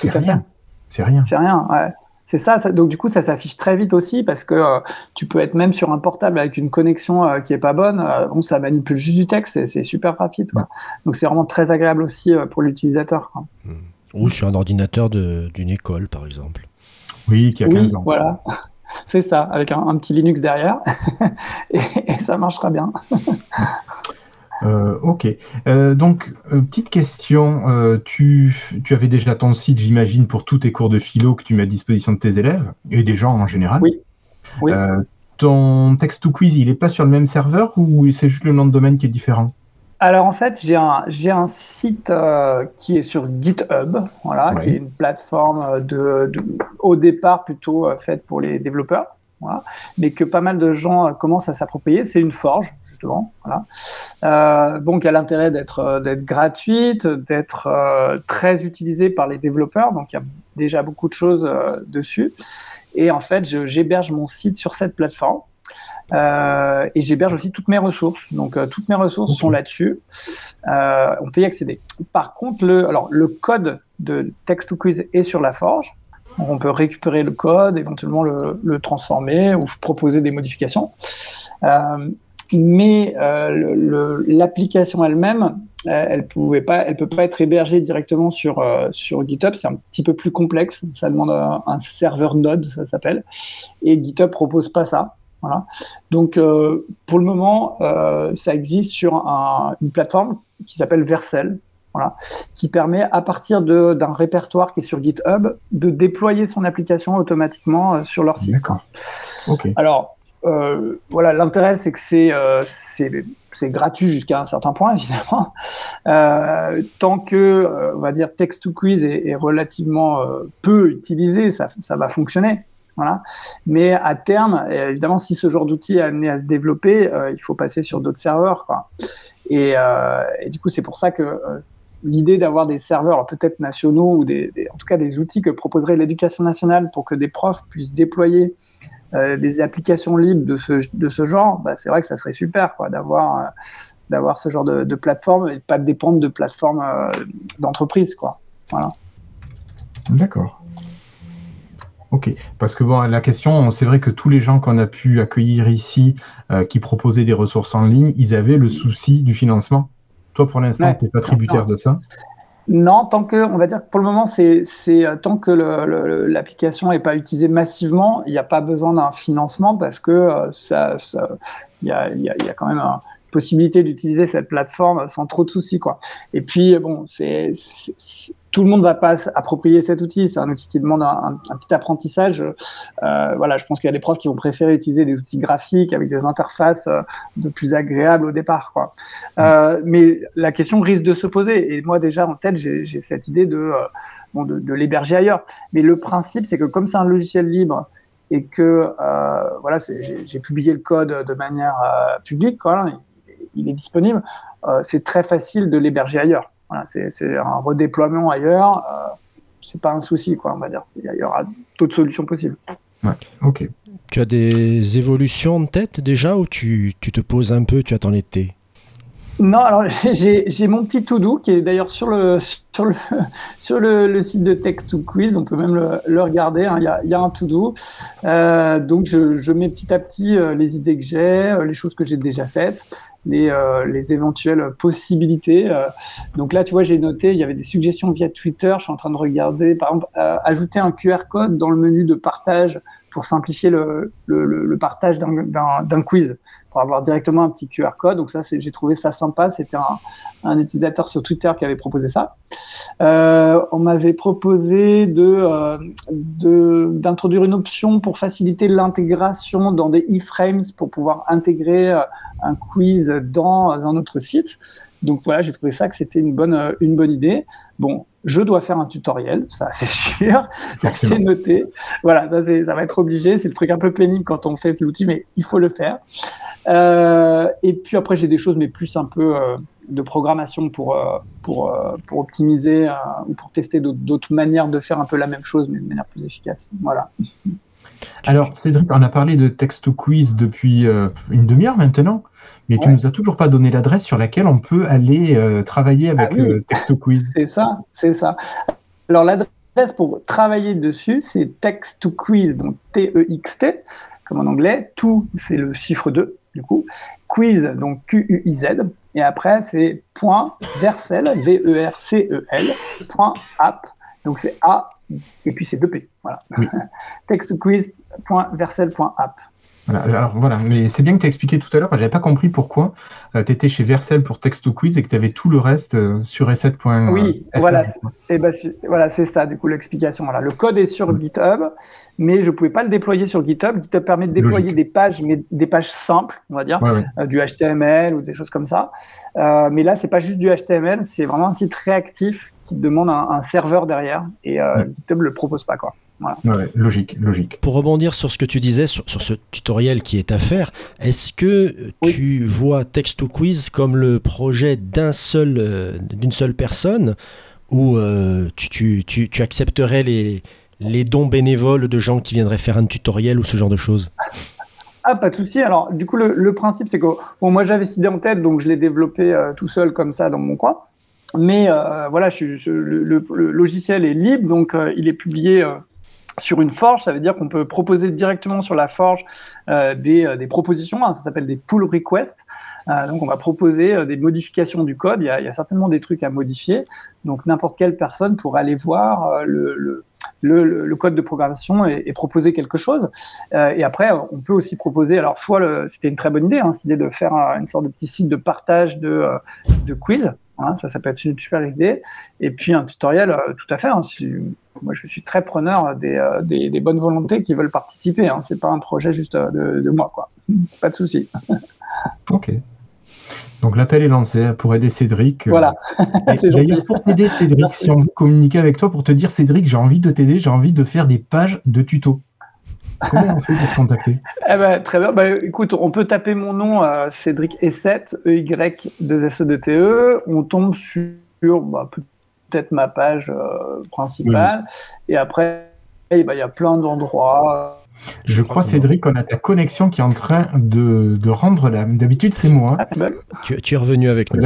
S3: c'est rien. C'est rien.
S4: C'est rien, ouais. C'est ça, donc du coup ça s'affiche très vite aussi parce que euh, tu peux être même sur un portable avec une connexion euh, qui est pas bonne, bon ça manipule juste du texte, c'est super rapide. Donc c'est vraiment très agréable aussi pour l'utilisateur.
S1: Hmm. Ou sur un ordinateur d'une école par exemple.
S3: Oui, qui a 15 ans.
S4: Voilà, c'est ça, avec un, petit Linux derrière et, et ça marchera bien.
S3: Euh, ok. Euh, donc, euh, petite question. Tu, tu, avais déjà ton site, j'imagine, pour tous tes cours de philo que tu mets à disposition de tes élèves et des gens en général.
S4: Oui. oui.
S3: ton text to quiz, il n'est pas sur le même serveur ou c'est juste le nom de domaine qui est différent?
S4: Alors en fait, j'ai un, j'ai un site qui est sur GitHub, voilà, qui est une plateforme de, au départ plutôt faite pour les développeurs, voilà, mais que pas mal de gens commencent à s'approprier. C'est une forge, voilà. Euh, donc, elle a l'intérêt d'être euh, gratuite, d'être euh, très utilisée par les développeurs. Donc, il y a déjà beaucoup de choses dessus. Et en fait, j'héberge mon site sur cette plateforme. et j'héberge aussi toutes mes ressources. Donc, toutes mes ressources sont là-dessus. on peut y accéder. Par contre, le, alors, le code de Text to Quiz est sur la Forge. On peut récupérer le code, éventuellement le, transformer ou proposer des modifications. Euh, mais euh, l'application elle-même, euh, elle elle peut pas être hébergée directement sur GitHub. C'est un petit peu plus complexe. Ça demande un, serveur Node, ça s'appelle. Et GitHub propose pas ça. Donc pour le moment, ça existe sur une plateforme qui s'appelle Vercel. Voilà, qui permet à partir d'un répertoire qui est sur GitHub de déployer son application automatiquement sur leur site.
S3: D'accord.
S4: Ok. Alors, euh, voilà, l'intérêt, c'est que c'est euh, c'est gratuit jusqu'à un certain point, évidemment. Euh, tant que, on va dire, text to quiz est, relativement peu utilisé, ça, ça, va fonctionner. Voilà. Mais à terme, évidemment, si ce genre d'outil est amené à se développer, il faut passer sur d'autres serveurs. Quoi. Et, et, du coup, c'est pour ça que l'idée d'avoir des serveurs peut-être nationaux ou en tout cas des outils que proposerait l'éducation nationale pour que des profs puissent déployer euh, des applications libres de ce, genre, bah, c'est vrai que ça serait super euh, d'avoir ce genre de, plateforme et pas dépendre de plateformes euh, d'entreprise. Voilà.
S3: D'accord. Ok, parce que bon, la question, c'est vrai que tous les gens qu'on a pu accueillir ici, qui proposaient des ressources en ligne, ils avaient le souci du financement. Toi, pour l'instant, tu n'es pas tributaire de ça
S4: non, tant que, on va dire que pour le moment, c'est euh, tant que l'application n'est pas utilisée massivement, il n'y a pas besoin d'un financement parce que euh, ça, il y a, y, a, y a, quand même une possibilité d'utiliser cette plateforme sans trop de soucis, quoi. Et puis, bon, c'est tout le monde va pas approprier cet outil. C'est un outil qui demande un, petit apprentissage. Euh, voilà, je pense qu'il y a des profs qui vont préférer utiliser des outils graphiques avec des interfaces euh, de plus agréables au départ. Quoi. Euh, mais la question risque de se poser. Et moi, déjà en tête, j'ai cette idée de, bon, de, de l'héberger ailleurs. Mais le principe, c'est que comme c'est un logiciel libre et que voilà, j'ai publié le code de manière publique, quoi, il est disponible, c'est très facile de l'héberger ailleurs c'est un redéploiement ailleurs. Euh, c'est pas un souci, quoi, on va dire. Il y aura d'autres solutions possibles.
S3: ok.
S1: Tu as des évolutions en tête déjà ou tu, tu te poses un peu, tu attends l'été?
S4: Non, alors j'ai mon petit to-do qui est d'ailleurs sur le, sur, le, sur le, site de Text to Quiz. On peut même le, regarder. Hein. Il, y a, y, a, un to-do. Euh, donc je, je, mets petit à petit euh, les idées que j'ai, euh, les choses que j'ai déjà faites, les, les éventuelles possibilités. donc là, tu vois, j'ai noté, il y avait des suggestions via Twitter. Je suis en train de regarder, par exemple, ajouter un QR code dans le menu de partage pour simplifier le, le, partage d'un quiz, pour avoir directement un petit QR code. Donc ça, j'ai trouvé ça sympa. C'était un, un, utilisateur sur Twitter qui avait proposé ça. Euh, on m'avait proposé euh, d'introduire une option pour faciliter l'intégration dans des iframes pour pouvoir intégrer euh, un quiz dans un autre site. Donc voilà, j'ai trouvé ça que c'était une bonne, une bonne idée. Bon, je dois faire un tutoriel, ça c'est sûr, c'est noté. Voilà, ça, ça va être obligé, c'est le truc un peu pénible quand on fait l'outil, mais il faut le faire. Euh, et puis après, j'ai des choses, mais plus un peu euh, de programmation pour, euh, pour, pour optimiser ou pour tester d'autres manières de faire un peu la même chose, mais de manière plus efficace. Voilà.
S3: Alors, Cédric, on a parlé de text quiz depuis une demi-heure maintenant. Mais tu nous as toujours pas donné l'adresse sur laquelle on peut aller travailler avec ah le text quiz.
S4: C'est ça, c'est ça. Alors l'adresse pour travailler dessus, c'est text to quiz, donc T-E-X-T, comme en anglais. To, c'est le chiffre 2, du coup. Quiz, donc Q-U-I-Z. Et après, c'est point versel, V-E-R-C-E-L, point app. Donc c'est A, et puis c'est 2P. Voilà.
S3: Oui.
S4: textquiz.versel.app.
S3: Voilà, alors voilà, mais c'est bien que tu as expliqué tout à l'heure, j'avais pas compris pourquoi tu étais chez Vercel pour Text Quiz et que tu avais tout le reste euh, sur s7.fr.
S4: Oui, voilà, et ben, c'est- voilà, c'est ça, du coup, l'explication. Voilà, le code est sur GitHub, mais je pouvais pas le déployer sur GitHub. GitHub permet de déployer
S3: Logique.
S4: des pages, mais des pages simples, on va dire,
S3: Ouais, ouais.
S4: euh, du HTML ou des choses comme ça. Euh, mais là, c'est pas juste du HTML, c'est vraiment un site réactif qui demande un, un serveur derrière, et euh,
S3: Ouais.
S4: GitHub le propose pas, quoi.
S3: Ouais, logique, logique.
S1: Pour rebondir sur ce que tu disais, sur, sur ce tutoriel qui est à faire, est-ce que
S4: Oui.
S1: tu vois Text to Quiz comme le projet d'un seul, euh, d'une seule personne ou euh, tu, tu- tu- tu accepterais les, les dons bénévoles de gens qui viendraient faire un tutoriel ou ce genre de choses?
S4: Ah, pas de souci. Alors, du coup, le, le principe, c'est que bon, moi, j'avais cette idée en tête, donc je l'ai développé euh, tout seul comme ça dans mon coin. Mais euh, voilà, je, suis- je- le, le- le logiciel est libre, donc euh, il est publié euh, sur une forge. Ça veut dire qu'on peut proposer directement sur la forge euh, des, euh, des propositions. hein, ça s'appelle des pull requests. Euh, donc, on va proposer des modifications du code. Il y, a, certainement des trucs à modifier. Donc, n'importe quelle personne pourrait aller voir le, code de programmation et, proposer quelque chose. Et après, on peut aussi proposer, alors soit c'était une très bonne idée, hein, cette idée de faire un- une sorte de petit site de partage de quiz. Hein, ça, ça peut être une super idée. Et puis un tutoriel, euh, tout à fait. hein, si- moi, je suis très preneur des, euh, des, des bonnes volontés qui veulent participer. Hein, c'est pas un projet juste euh, de, de moi, quoi. Pas de souci.
S3: Ok. Donc l'appel est lancé pour aider Cédric.
S4: Voilà.
S3: D'ailleurs, pour t'aider, Cédric,
S4: Merci.
S3: si on veut communiquer avec toi pour te dire, Cédric, j'ai envie de t'aider, j'ai envie de faire des pages de tutos. Comment on fait pour te contacter?
S4: Eh ben, très bien. Bah, écoute, on peut taper mon nom, euh, Cédric E7, E-Y-2-S-E-D-T-E. E. On tombe sur bah, peut-être ma page euh, principale. Et après, eh ben, il y a plein d'endroits.
S3: Je crois, Cédric, qu'on a ta connexion qui est en train de, de rendre l'âme. D'habitude, c'est moi.
S4: Ah, bug.
S1: tu, tu es revenu avec nous.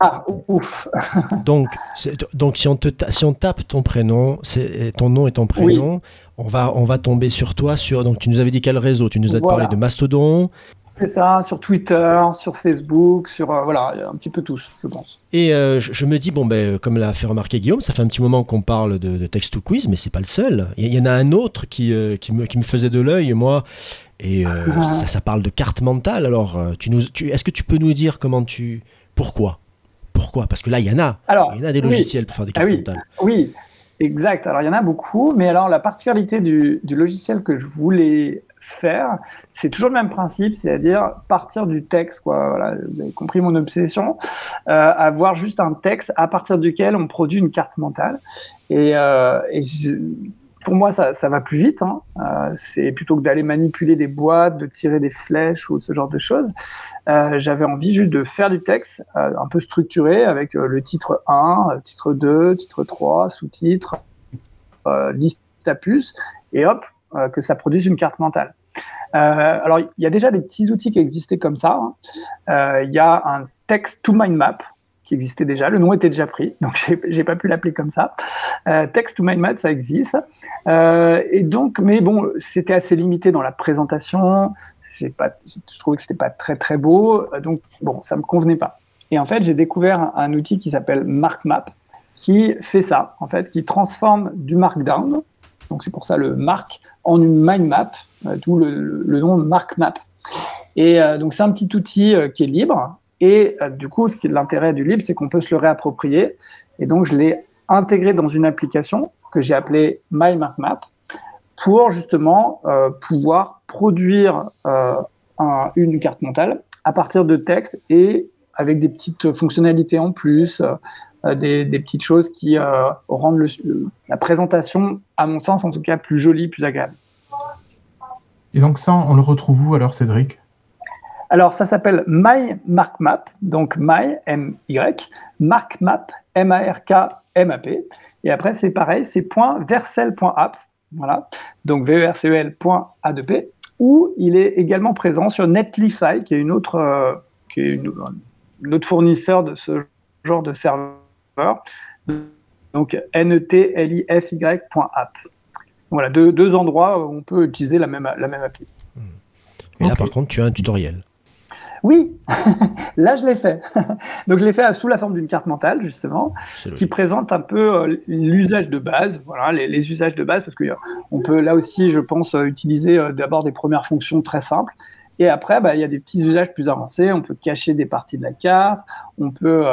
S4: Ah, ouf.
S1: Donc, c'est- donc si, on te si on tape ton prénom, c'est ton nom et ton prénom, on, va, on va tomber sur toi. Sur, donc, tu nous avais dit quel réseau? Tu nous as
S4: Voilà.
S1: parlé de Mastodon.
S4: C'est ça, sur Twitter, sur Facebook, sur. euh, voilà, un petit peu tous, je pense.
S1: Et euh, je, je me dis, bon, ben, comme l'a fait remarquer Guillaume, ça fait un petit moment qu'on parle de, de Text to Quiz, mais c'est pas le seul. Il y, en a un autre qui, euh, qui, me, qui me faisait de l'œil, moi. Et euh,
S4: Ah.
S1: ça, ça parle de carte mentale. Alors, euh, tu nous, tu, est-ce que tu peux nous dire comment tu. Pourquoi? Pourquoi? Parce que là, il y en a.
S4: Alors,
S1: Il y en a des
S4: oui.
S1: logiciels pour faire des
S4: Ah
S1: cartes
S4: oui.
S1: mentales.
S4: Oui, exact. Alors, il y en a beaucoup, mais alors la particularité du, du logiciel que je voulais faire, c'est toujours le même principe, c'est-à-dire partir du texte, quoi. Vous avez compris mon obsession, euh, avoir juste un texte à partir duquel on produit une carte mentale. Et, euh, pour moi, ça, va plus vite. Hein. Euh, c'est plutôt que d'aller manipuler des boîtes, de tirer des flèches ou ce genre de choses. J'avais envie juste de faire du texte un peu structuré avec le titre 1, euh, titre 2, titre 3, sous-titre, liste à puce, et hop, que ça produise une carte mentale. Euh, alors, il y a déjà des petits outils qui existaient comme ça. hein. Euh, Il y a un text to mind map qui existait déjà. Le nom était déjà pris, donc j'ai- pas pu l'appeler comme ça. Euh, text to mind map, ça existe. Euh, et donc, mais bon, c'était assez limité dans la présentation. Pas, je trouvais que c'était pas très très beau, euh, donc bon, ça me convenait pas. Et en fait, j'ai découvert un outil qui s'appelle MarkMap, qui fait ça, en fait, qui transforme du Markdown, donc c'est pour ça le Mark, en une mind map, euh, d'où le, le- nom MarkMap. Et euh, donc c'est un petit outil euh, qui est libre. Et du coup, ce qui est l'intérêt du libre, c'est qu'on peut se le réapproprier. Et donc je l'ai intégré dans une application que j'ai appelée MyMarkMap pour justement pouvoir produire un- une carte mentale à partir de textes et avec des petites fonctionnalités en plus, des, des petites choses qui euh, rendent le- le- la présentation, à mon sens en tout cas, plus jolie, plus agréable.
S3: Et donc ça, on le retrouve où alors, Cédric?
S4: Alors, ça s'appelle My Mark Map, donc My, M-Y, Mark Map, M-A-R-K-M-A-P. Et après, c'est pareil, c'est .versel.app, voilà, donc v e r c e l.a2p, où il est également présent sur Netlify, qui est une autre, euh, qui est une, une autre fournisseur de ce genre de serveur. donc netlify.app. Voilà, deux, deux, endroits où on peut utiliser la même, la même appli.
S1: Et là, par contre, tu as un tutoriel.
S4: Oui, là je l'ai fait. Donc je l'ai fait sous la forme d'une carte mentale justement, qui présente un peu euh, l'usage de base, voilà les, usages de base, parce qu'on peut là aussi, je pense, euh, utiliser euh, d'abord des premières fonctions très simples, et après bah, il y a des petits usages plus avancés. On peut cacher des parties de la carte, on peut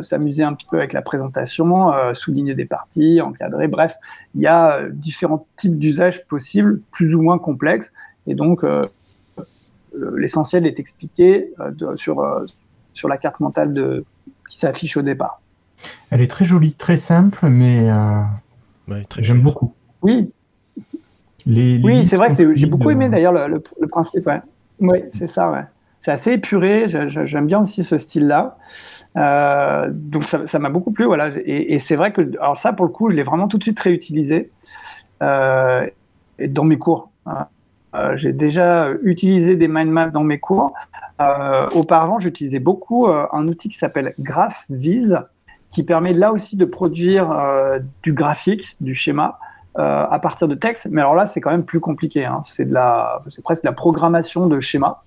S4: s'amuser un petit peu avec la présentation, souligner des parties, encadrer. Bref, il y a différents types d'usages possibles, plus ou moins complexes, et donc l'essentiel est expliqué euh, sur, euh, sur la carte mentale de, qui s'affiche au départ.
S3: Elle est très jolie, très simple, mais euh, j'aime beaucoup.
S4: Oui. oui, c'est vrai, j'ai beaucoup aimé d'ailleurs le, principe. Oui, c'est ça. C'est assez épuré, j'aime bien aussi ce style-là. donc ça m'a beaucoup plu, voilà. Et, c'est vrai que, alors ça pour le coup, je l'ai vraiment tout de suite réutilisé dans mes cours. Hein. Euh, j'ai déjà utilisé des mind maps dans mes cours. Euh, auparavant, j'utilisais beaucoup euh, un outil qui s'appelle GraphViz, qui permet là aussi de produire du graphique, du schéma, à partir de texte. Mais alors là, c'est quand même plus compliqué. Hein. C'est presque de la programmation de schéma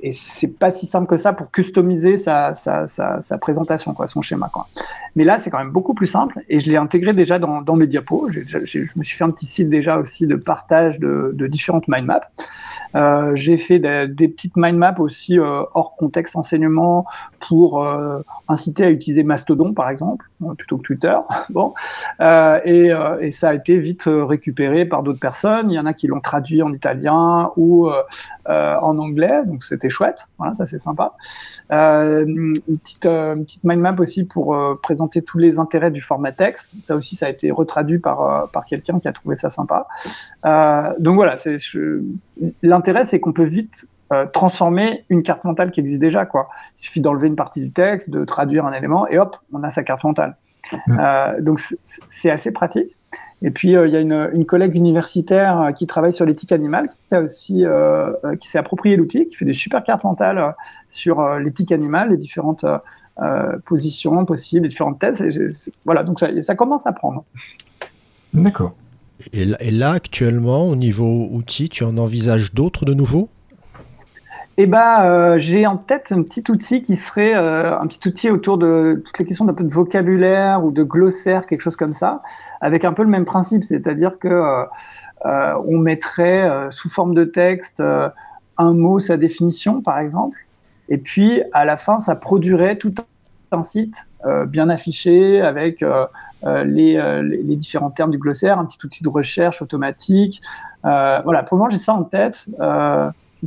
S4: et c'est pas si simple que ça pour customiser sa, sa, sa, présentation, quoi, son schéma. Quoi. Mais là, c'est quand même beaucoup plus simple et je l'ai intégré déjà dans, mes diapos. je me suis fait un petit site déjà aussi de partage de, de différentes mind maps. Euh, j'ai fait des, petites mind maps aussi euh, hors contexte enseignement pour euh, inciter à utiliser Mastodon, par exemple, plutôt que Twitter. bon, et, et, ça a été vite récupéré par d'autres personnes. Il y en a qui l'ont traduit en italien ou en anglais, donc c'était chouette. Voilà, ça c'est sympa. une, petite, une petite mind map aussi pour présenter tous les intérêts du format texte. Ça aussi, ça a été retraduit par, par quelqu'un qui a trouvé ça sympa. donc voilà, l'intérêt, c'est qu'on peut vite euh, transformer une carte mentale qui existe déjà. Il suffit d'enlever une partie du texte, de traduire un élément, et hop, on a sa carte mentale. Mm. Euh, donc c'est assez pratique. Et puis euh, il y a une, collègue universitaire qui travaille sur l'éthique animale, qui a aussi qui s'est approprié l'outil, qui fait des super cartes mentales sur l'éthique animale, les différentes positions possibles, les différentes thèses. voilà, donc ça, ça commence à prendre.
S3: D'accord.
S1: Et là, actuellement, au niveau outils, tu en envisages d'autres de nouveaux?
S4: Eh ben, euh, j'ai en tête un petit outil qui serait euh, un petit outil autour de toutes les questions d'un peu de vocabulaire ou de glossaire, quelque chose comme ça, avec un peu le même principe, c'est-à-dire que euh, on mettrait sous forme de texte un mot, sa définition, par exemple, et puis à la fin, ça produirait tout un site bien affiché avec les, différents termes du glossaire, un petit outil de recherche automatique. Voilà, pour moment, j'ai ça en tête.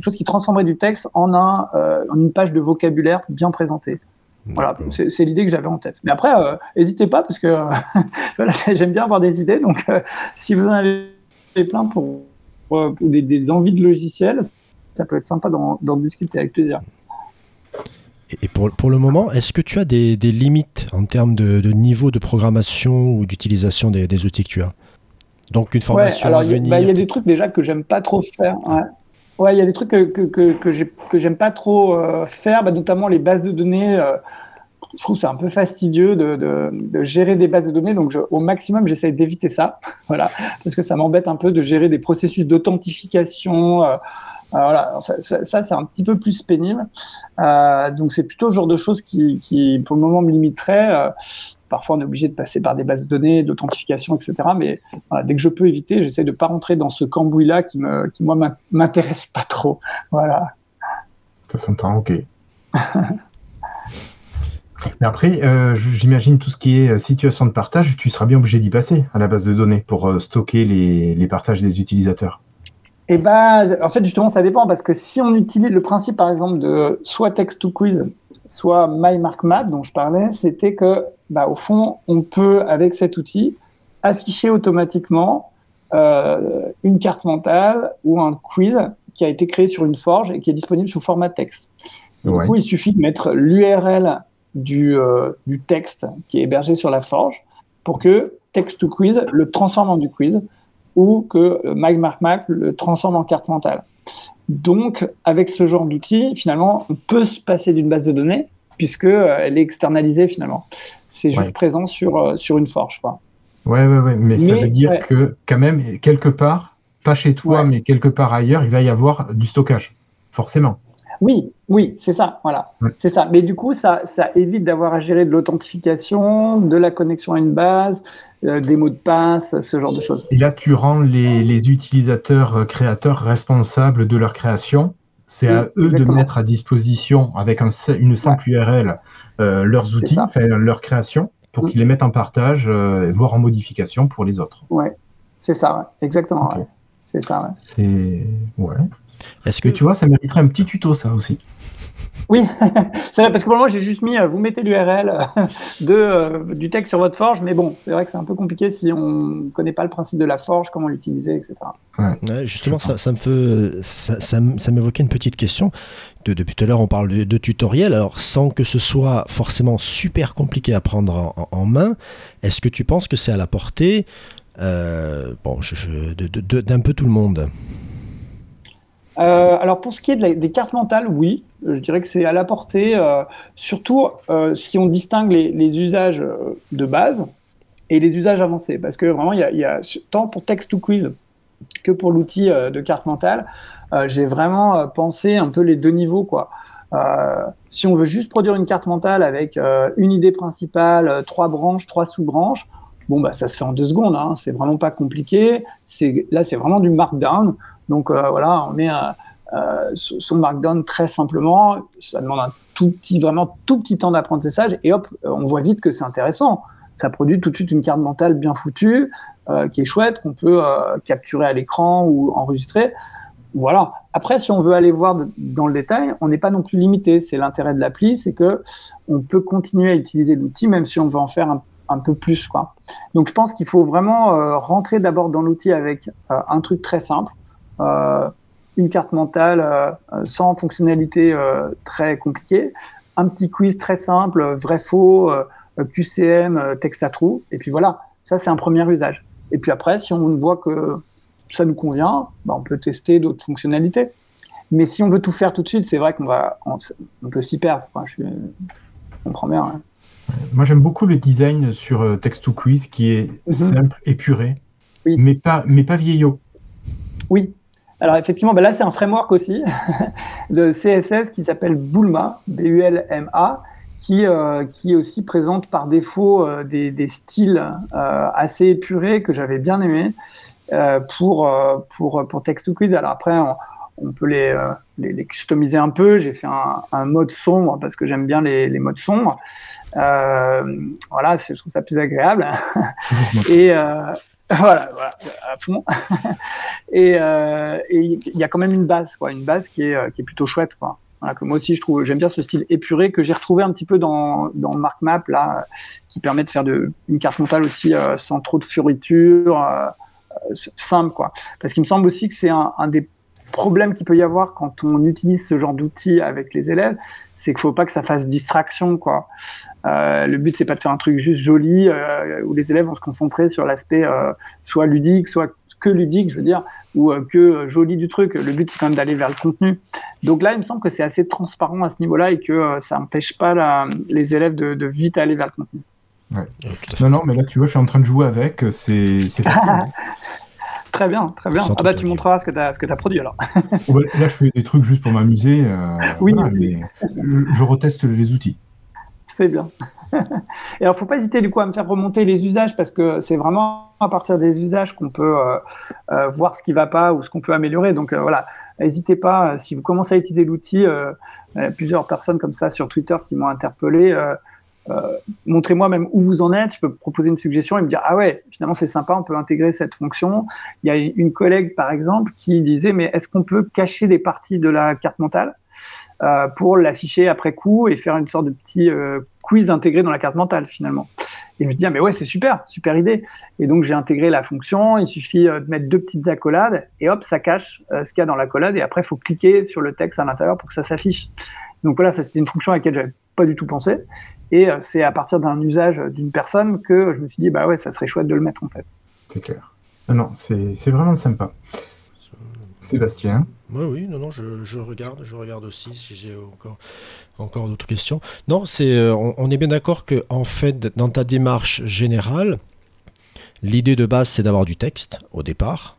S4: Quelque chose qui transformerait du texte en, un, en une page de vocabulaire bien présentée. Voilà, c'est l'idée que j'avais en tête. Mais après, n'hésitez pas parce que j'aime bien avoir des idées. Donc, si vous en avez plein pour, des, des, envies de logiciels, ça peut être sympa d'en discuter avec plaisir.
S1: Et pour, pour le moment, est-ce que tu as des, des, limites en termes de, de, niveau de programmation ou d'utilisation des, des, outils que tu as? Donc une formation
S4: alors,
S1: à venir.
S4: Bah, il y a des trucs déjà que j'aime pas trop faire. Ouais. Il y a des trucs que, que, que, que j'aime pas trop euh, faire, bah, notamment les bases de données. Euh, je trouve c'est un peu fastidieux de, de, gérer des bases de données, donc au maximum j'essaie d'éviter ça, voilà, parce que ça m'embête un peu de gérer des processus d'authentification. Euh, voilà, ça, c'est un petit peu plus pénible. Donc c'est plutôt le genre de choses qui, qui pour le moment, me limiterait. Euh, parfois, on est obligé de passer par des bases de données, d'authentification, etc. Mais voilà, dès que je peux éviter, j'essaie de pas rentrer dans ce cambouis-là qui, me, qui moi, m'intéresse pas trop. Voilà.
S3: Ça s'entend, ok. Mais après, euh, j'imagine tout ce qui est situation de partage, tu seras bien obligé d'y passer à la base de données pour stocker les, les partages des utilisateurs.
S4: Et eh ben, en fait, justement, ça dépend parce que si on utilise le principe, par exemple, de soit text to quiz, soit MyMarkMap dont je parlais, c'était que, bah, au fond, on peut, avec cet outil, afficher automatiquement euh, une carte mentale ou un quiz qui a été créé sur une forge et qui est disponible sous format texte. Du coup, il suffit de mettre l'URL du, euh, du texte qui est hébergé sur la forge pour que text to quiz le transforme en du quiz ou que Mike Mark le transforme en carte mentale. Donc, avec ce genre d'outil, finalement, on peut se passer d'une base de données puisqu'elle euh, est externalisée finalement. c'est juste
S3: Ouais.
S4: présent sur, euh, sur une forge. Quoi.
S3: Ouais, ouais, ouais. Mais, ça
S4: Mais,
S3: veut dire
S4: ouais.
S3: que, quand même, quelque part, pas chez toi,
S4: Ouais.
S3: mais quelque part ailleurs, il va y avoir du stockage. Forcément.
S4: Oui, oui, c'est ça, voilà.
S3: Ouais.
S4: C'est ça. Mais du coup, ça, ça évite d'avoir à gérer de l'authentification, de la connexion à une base, euh, des mots de passe, ce genre de choses.
S3: Et là, tu rends les, les utilisateurs euh, créateurs responsables de leur création. C'est à eux de mettre à disposition, avec un, une simple URL, euh, leurs outils, leur création, pour
S4: Mm.
S3: qu'ils les mettent en partage, voire en modification pour les autres.
S4: Ouais, c'est ça, ouais. exactement. C'est ça, ouais.
S3: C'est. Ouais.
S1: Est-ce que
S3: Et tu vois, ça mériterait un petit tuto, ça aussi.
S4: Oui, c'est vrai, parce que pour le moment, j'ai juste mis, euh, vous mettez l'URL euh, de, euh, du texte sur votre forge, mais bon, c'est vrai que c'est un peu compliqué si on ne connaît pas le principe de la forge, comment l'utiliser, etc.
S1: Ouais, justement, ça, ça me fait, ça, ça, m'évoquait une petite question. De- depuis tout à l'heure, on parle de, de tutoriel. Alors, sans que ce soit forcément super compliqué à prendre en, en- en main, est-ce que tu penses que c'est à la portée euh, bon, je- je- de- de- de- d'un peu tout le monde?
S4: Euh, alors pour ce qui est de des cartes mentales, oui, je dirais que c'est à la portée, euh, surtout euh, si on distingue les, usages euh, de base et les usages avancés, parce que vraiment, il y a, tant pour text to quiz que pour l'outil euh, de carte mentale, euh, j'ai vraiment euh, pensé un peu les deux niveaux, quoi. Euh, si on veut juste produire une carte mentale avec euh, une idée principale, euh, trois branches, trois sous-branches, bon bah ça se fait en deux secondes, hein, c'est vraiment pas compliqué. Là c'est vraiment du markdown, donc euh, voilà, on à, euh, sur sur Markdown très simplement. Ça demande un tout petit, vraiment tout petit temps d'apprentissage et hop, euh, on voit vite que c'est intéressant. Ça produit tout de suite une carte mentale bien foutue, euh, qui est chouette, qu'on peut euh, capturer à l'écran ou enregistrer. Voilà. Après, si on veut aller voir dans le détail, on n'est pas non plus limité. C'est l'intérêt de l'appli, c'est que on peut continuer à utiliser l'outil même si on veut en faire un, un peu plus. Donc, je pense qu'il faut vraiment euh, rentrer d'abord dans l'outil avec euh, un truc très simple. Euh, une carte mentale euh, sans fonctionnalité euh, très compliquée, un petit quiz très simple, vrai-faux, QCM, texte à trous, et puis voilà, ça c'est un premier usage. Et puis après, si on voit que ça nous convient, bah, on peut tester d'autres fonctionnalités. Mais si on veut tout faire tout de suite, c'est vrai qu'on va, on, on peut s'y perdre. Enfin, je, comprends bien. hein.
S3: Moi, j'aime beaucoup le design sur Text to Quiz qui est
S4: Mhm.
S3: simple, épuré,
S4: Oui.
S3: mais, pas, mais pas vieillot.
S4: Oui. Alors effectivement, ben là c'est un framework aussi de CSS qui s'appelle Bulma, B-U-L-M-A, qui, euh, qui aussi présente par défaut euh, des, styles euh, assez épurés que j'avais bien aimés euh, pour, pour, pour Text to Quiz. Alors après, on, peut les, les, customiser un peu. J'ai fait un, mode sombre parce que j'aime bien les, les modes sombres. Voilà, je trouve ça plus agréable. Et voilà, voilà, à fond. et euh, et il y a quand même une base, quoi, une base qui est, euh, qui est plutôt chouette, quoi. Voilà, moi aussi, je trouve, j'aime bien ce style épuré que j'ai retrouvé un petit peu dans, dans MarkMap, là, euh, qui permet de faire une carte mentale aussi euh, sans trop de euh, simple, quoi. Parce qu'il me semble aussi que c'est un, un des problèmes qu'il peut y avoir quand on utilise ce genre d'outils avec les élèves, c'est qu'il faut pas que ça fasse distraction, quoi. Euh, le but c'est pas de faire un truc juste joli euh, où les élèves vont se concentrer sur l'aspect euh, soit ludique, soit que ludique, je veux dire, ou euh, que euh, joli du truc. Le but c'est quand même d'aller vers le contenu. Donc là, il me semble que c'est assez transparent à ce niveau-là et que euh, ça n'empêche pas la- les élèves de, de vite aller vers le contenu.
S3: Non, non, mais là, tu vois, je suis en train de jouer avec. C'est hein.
S4: Très bien, très bien. Ah bah tu montreras ce que tu as, ce que as produit alors.
S3: Bon, bah, là, je fais des trucs juste pour m'amuser. euh,
S4: Oui,
S3: voilà,
S4: oui.
S3: mais je, je reteste les outils.
S4: C'est bien. Et alors, faut pas hésiter du coup à me faire remonter les usages parce que c'est vraiment à partir des usages qu'on peut euh, euh, voir ce qui va pas ou ce qu'on peut améliorer. Donc euh, voilà, n'hésitez pas si vous commencez à utiliser l'outil. plusieurs personnes comme ça sur Twitter qui m'ont interpellé. montrez-moi même où vous en êtes. Je peux proposer une suggestion et me dire ah ouais, finalement c'est sympa, on peut intégrer cette fonction. Il y a une collègue par exemple qui disait mais est-ce qu'on peut cacher des parties de la carte mentale? Euh, pour l'afficher après coup et faire une sorte de petit euh, quiz intégré dans la carte mentale finalement. Et je me dis, ah, mais ouais, c'est super, super idée. Et donc j'ai intégré la fonction, il suffit euh, de mettre deux petites accolades et hop, ça cache ce qu'il y a dans l'accolade et après il faut cliquer sur le texte à l'intérieur pour que ça s'affiche. Donc voilà, ça c'était une fonction à laquelle j'avais pas du tout pensé. Et c'est à partir d'un usage d'une personne que je me suis dit, bah ouais, ça serait chouette de le mettre en fait.
S3: C'est clair. Non, non, c'est vraiment sympa. Sébastien.
S1: Oui, oui, non, non, je, je regarde, je regarde aussi si j'ai encore, encore d'autres questions. Non, c'est, euh, on, on est bien d'accord que en fait, dans ta démarche générale, l'idée de base, c'est d'avoir du texte au départ,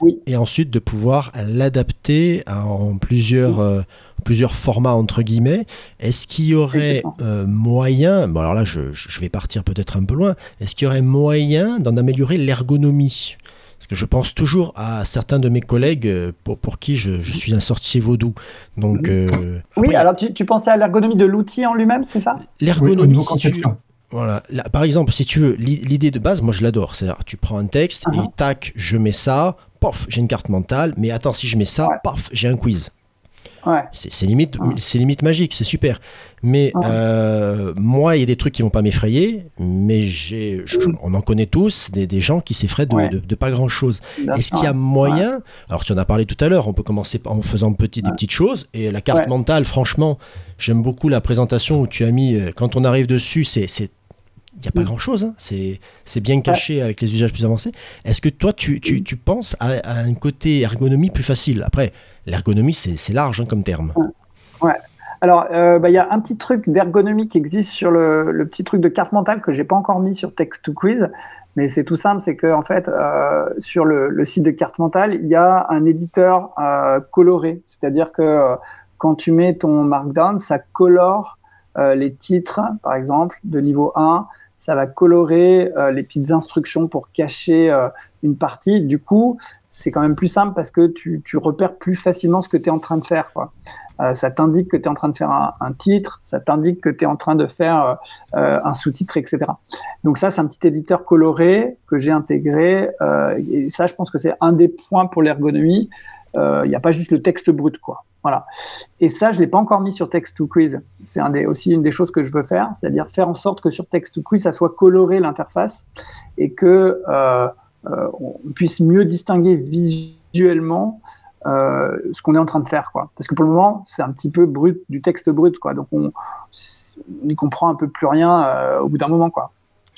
S4: Oui.
S1: et ensuite de pouvoir l'adapter en plusieurs, euh, plusieurs formats entre guillemets. Est-ce qu'il y aurait euh, moyen, bon alors là, je, je vais partir peut-être un peu loin, est-ce qu'il y aurait moyen d'en améliorer l'ergonomie? Parce que je pense toujours à certains de mes collègues euh, pour, pour qui je, je suis un sorcier vaudou. Donc, euh,
S4: Oui,
S1: après,
S4: alors tu, tu pensais à l'ergonomie de l'outil en lui-même, c'est ça?
S1: L'ergonomie, si tu, voilà, là, par exemple, si tu veux, l'i- l'idée de base, moi je l'adore. C'est-à-dire, tu prends un texte et
S4: Uh-huh.
S1: tac, je mets ça, pof, j'ai une carte mentale. Mais attends, si je mets ça,
S4: Ouais.
S1: paf, j'ai un quiz.
S4: Ouais.
S1: C'est limite,
S4: Ouais.
S1: c'est limite magique, c'est super. Mais
S4: Ouais.
S1: euh, moi, il y a des trucs qui vont pas m'effrayer, mais j'ai, on en connaît tous des, des gens qui s'effraient de, de- de pas grand chose. Est-ce qu'il y a moyen Alors, tu en as parlé tout à l'heure, on peut commencer en faisant petit, des petites choses. Et la carte mentale, franchement, j'aime beaucoup la présentation où tu as mis, euh, quand on arrive dessus, c'est. Il n'y a pas
S4: Mm.
S1: grand chose, c'est c'est bien caché avec les usages plus avancés. Est-ce que toi, tu,
S4: Mm.
S1: tu, tu penses à, à un côté ergonomie plus facile? Après, l'ergonomie, c'est large hein, comme terme.
S4: Alors, euh, bah, il y a un petit truc d'ergonomie qui existe sur le, le petit truc de carte mentale que j'ai pas encore mis sur Text to Quiz, mais c'est tout simple, c'est que en fait, euh, sur le, le site de carte mentale, il y a un éditeur euh, coloré, c'est-à-dire que quand tu mets ton Markdown, ça colore les titres, par exemple, de niveau 1, ça va colorer euh, les petites instructions pour cacher euh, une partie. Du coup, c'est quand même plus simple parce que tu, repères plus facilement ce que tu es en train de faire. Euh, ça t'indique que tu es en train de faire un, titre, ça t'indique que tu es en train de faire un sous-titre, etc. Donc ça, c'est un petit éditeur coloré que j'ai intégré. et ça, je pense que c'est un des points pour l'ergonomie. Il n'y a pas juste le texte brut, quoi. Voilà. Et ça, je l'ai pas encore mis sur Text to Quiz. C'est un des, aussi une des choses que je veux faire, c'est-à-dire faire en sorte que sur Text to Quiz, ça soit coloré l'interface et que euh, euh, on puisse mieux distinguer visuellement euh, ce qu'on est en train de faire, quoi. Parce que pour le moment, c'est un petit peu brut, du texte brut, quoi. Donc on n'y comprend un peu plus rien euh, au bout d'un moment, quoi.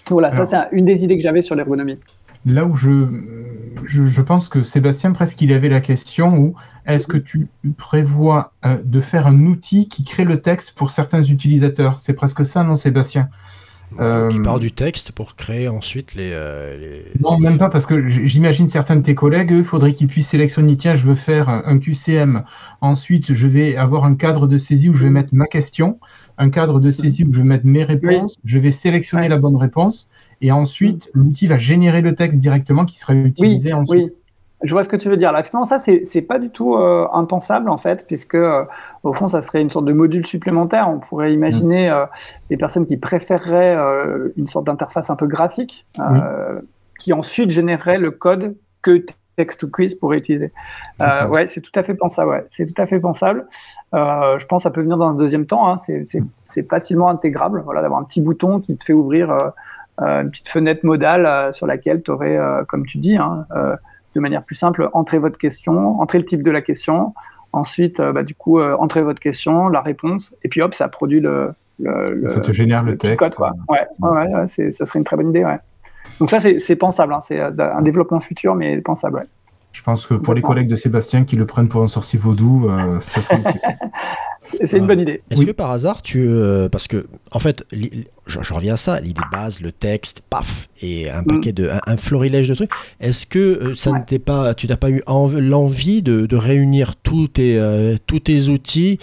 S4: Voilà,
S3: Alors-
S4: ça c'est une des idées que j'avais sur l'ergonomie.
S3: Là où je, je, je pense que Sébastien, presque, il avait la question où est-ce que tu prévois euh, de faire un outil qui crée le texte pour certains utilisateurs? C'est presque ça, non, Sébastien? Euh,
S1: Qui part du texte pour créer ensuite les. euh, les-
S3: Non, même pas, parce que j'imagine certains de tes collègues, eux, il faudrait qu'ils puissent sélectionner, tiens, je veux faire un QCM, ensuite je vais avoir un cadre de saisie où je vais mettre ma question, un cadre de saisie où je vais mettre mes réponses, je vais sélectionner la bonne réponse, et ensuite l'outil va générer le texte directement qui sera utilisé
S4: oui,
S3: ensuite.
S4: Oui, je vois ce que tu veux dire. Là, finalement, ça, c'est pas du tout euh, impensable, en fait, puisque, euh, au fond, ça serait une sorte de module supplémentaire. On pourrait imaginer euh, des personnes qui préféreraient une sorte d'interface un peu graphique, qui ensuite générerait le code que Text to Quiz pourrait utiliser. Euh, ouais, c'est tout à fait pensable. Ouais. C'est tout à fait pensable. Euh, je pense que ça peut venir dans un deuxième temps. Hein. C'est- C'est facilement intégrable. Voilà, d'avoir un petit bouton qui te fait ouvrir une petite fenêtre modale euh, sur laquelle tu aurais, euh, comme tu dis, hein, euh, de manière plus simple, entrez votre question, entrez le type de la question. Ensuite, euh, bah, du coup, euh, entrez votre question, la réponse, et puis hop, ça produit le, le,
S3: Ça te génère le,
S4: le
S3: texte.
S4: code. Quoi. Ouais, ouais, ouais, ça serait une très bonne idée. Ouais. Donc ça, c'est c'est pensable. Hein. C'est euh, un développement futur, mais pensable. Ouais.
S3: Je pense que pour les collègues de Sébastien qui le prennent pour un sorcier vaudou, euh, ça serait.
S4: C'est une bonne idée.
S1: Est-ce
S3: Oui.
S1: que par hasard, tu. euh, parce que, en fait, li- je, je reviens à ça, l'idée base, le texte, paf, et un paquet de. un, un florilège de trucs. Est-ce que euh, ça
S4: Mm. Ouais.
S1: n'était pas. Tu n'as pas eu env- l'envie de, de réunir tous tes, euh, tous tes outils?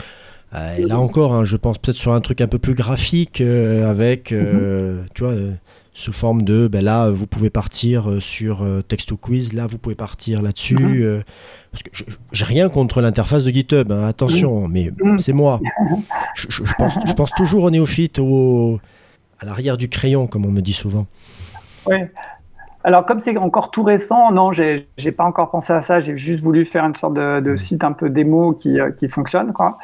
S1: Euh, et là encore, hein, je pense peut-être sur un truc un peu plus graphique, euh, avec, euh, tu vois, euh, sous forme de, ben là, vous pouvez partir euh, sur euh, Text to Quiz, là, vous pouvez partir là-dessus.
S4: Mhm.
S1: euh, parce que j'ai rien contre l'interface de GitHub, hein, attention, mais
S4: Mhm.
S1: c'est moi. Je, je- je pense, je pense toujours aux néophytes, au, à l'arrière du crayon, comme on me dit souvent.
S4: Ouais. Alors, comme c'est encore tout récent, non, j'ai j'ai pas encore pensé à ça. J'ai juste voulu faire une sorte de, de site un peu démo qui, euh, qui fonctionne, quoi.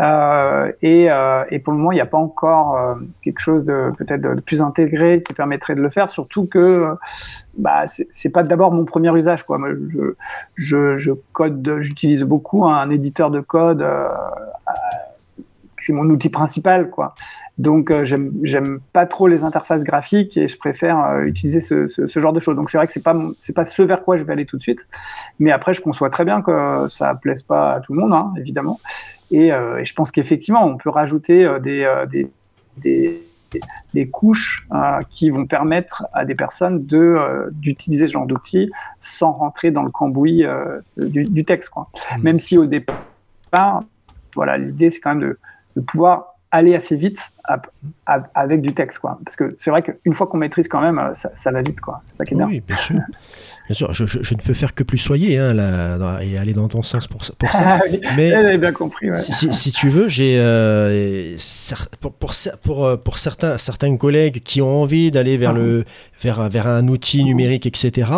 S4: Euh, et, euh, et pour le moment, il n'y a pas encore euh, quelque chose de peut-être de, de plus intégré qui permettrait de le faire. Surtout que, euh, bah, c'est c'est pas d'abord mon premier usage, quoi. Moi, je, je, je code, j'utilise beaucoup un éditeur de code. C'est mon outil principal, quoi. Donc, euh, j'aime pas trop les interfaces graphiques et je préfère euh, utiliser ce, ce, ce genre de choses. Donc, c'est vrai que c'est pas c'est pas ce vers quoi je vais aller tout de suite. Mais après, je conçois très bien que ça plaise pas à tout le monde, hein, évidemment. Et, euh, et je pense qu'effectivement, on peut rajouter des, des, des, couches euh, qui vont permettre à des personnes de euh, d'utiliser ce genre d'outils sans rentrer dans le cambouis euh, du, du texte, quoi.
S1: Mhm.
S4: Même si au départ, voilà, l'idée c'est quand même de, de pouvoir aller assez vite avec du texte, quoi. Parce que c'est vrai qu'une fois qu'on maîtrise quand même, euh, ça, va vite, quoi. Ça qui est.
S1: Oui, bien sûr. Bien sûr, je, je- je ne peux faire que plus soyer hein, là, et aller dans ton sens pour, ça- pour ça.
S4: Ah
S1: Mais
S4: Elle bien compris. Ouais.
S1: si, si- si tu veux, j'ai euh, cer- pour, pour, cer- pour, euh, pour certains, certains collègues qui ont envie d'aller vers, le, vers, vers un outil numérique, etc.,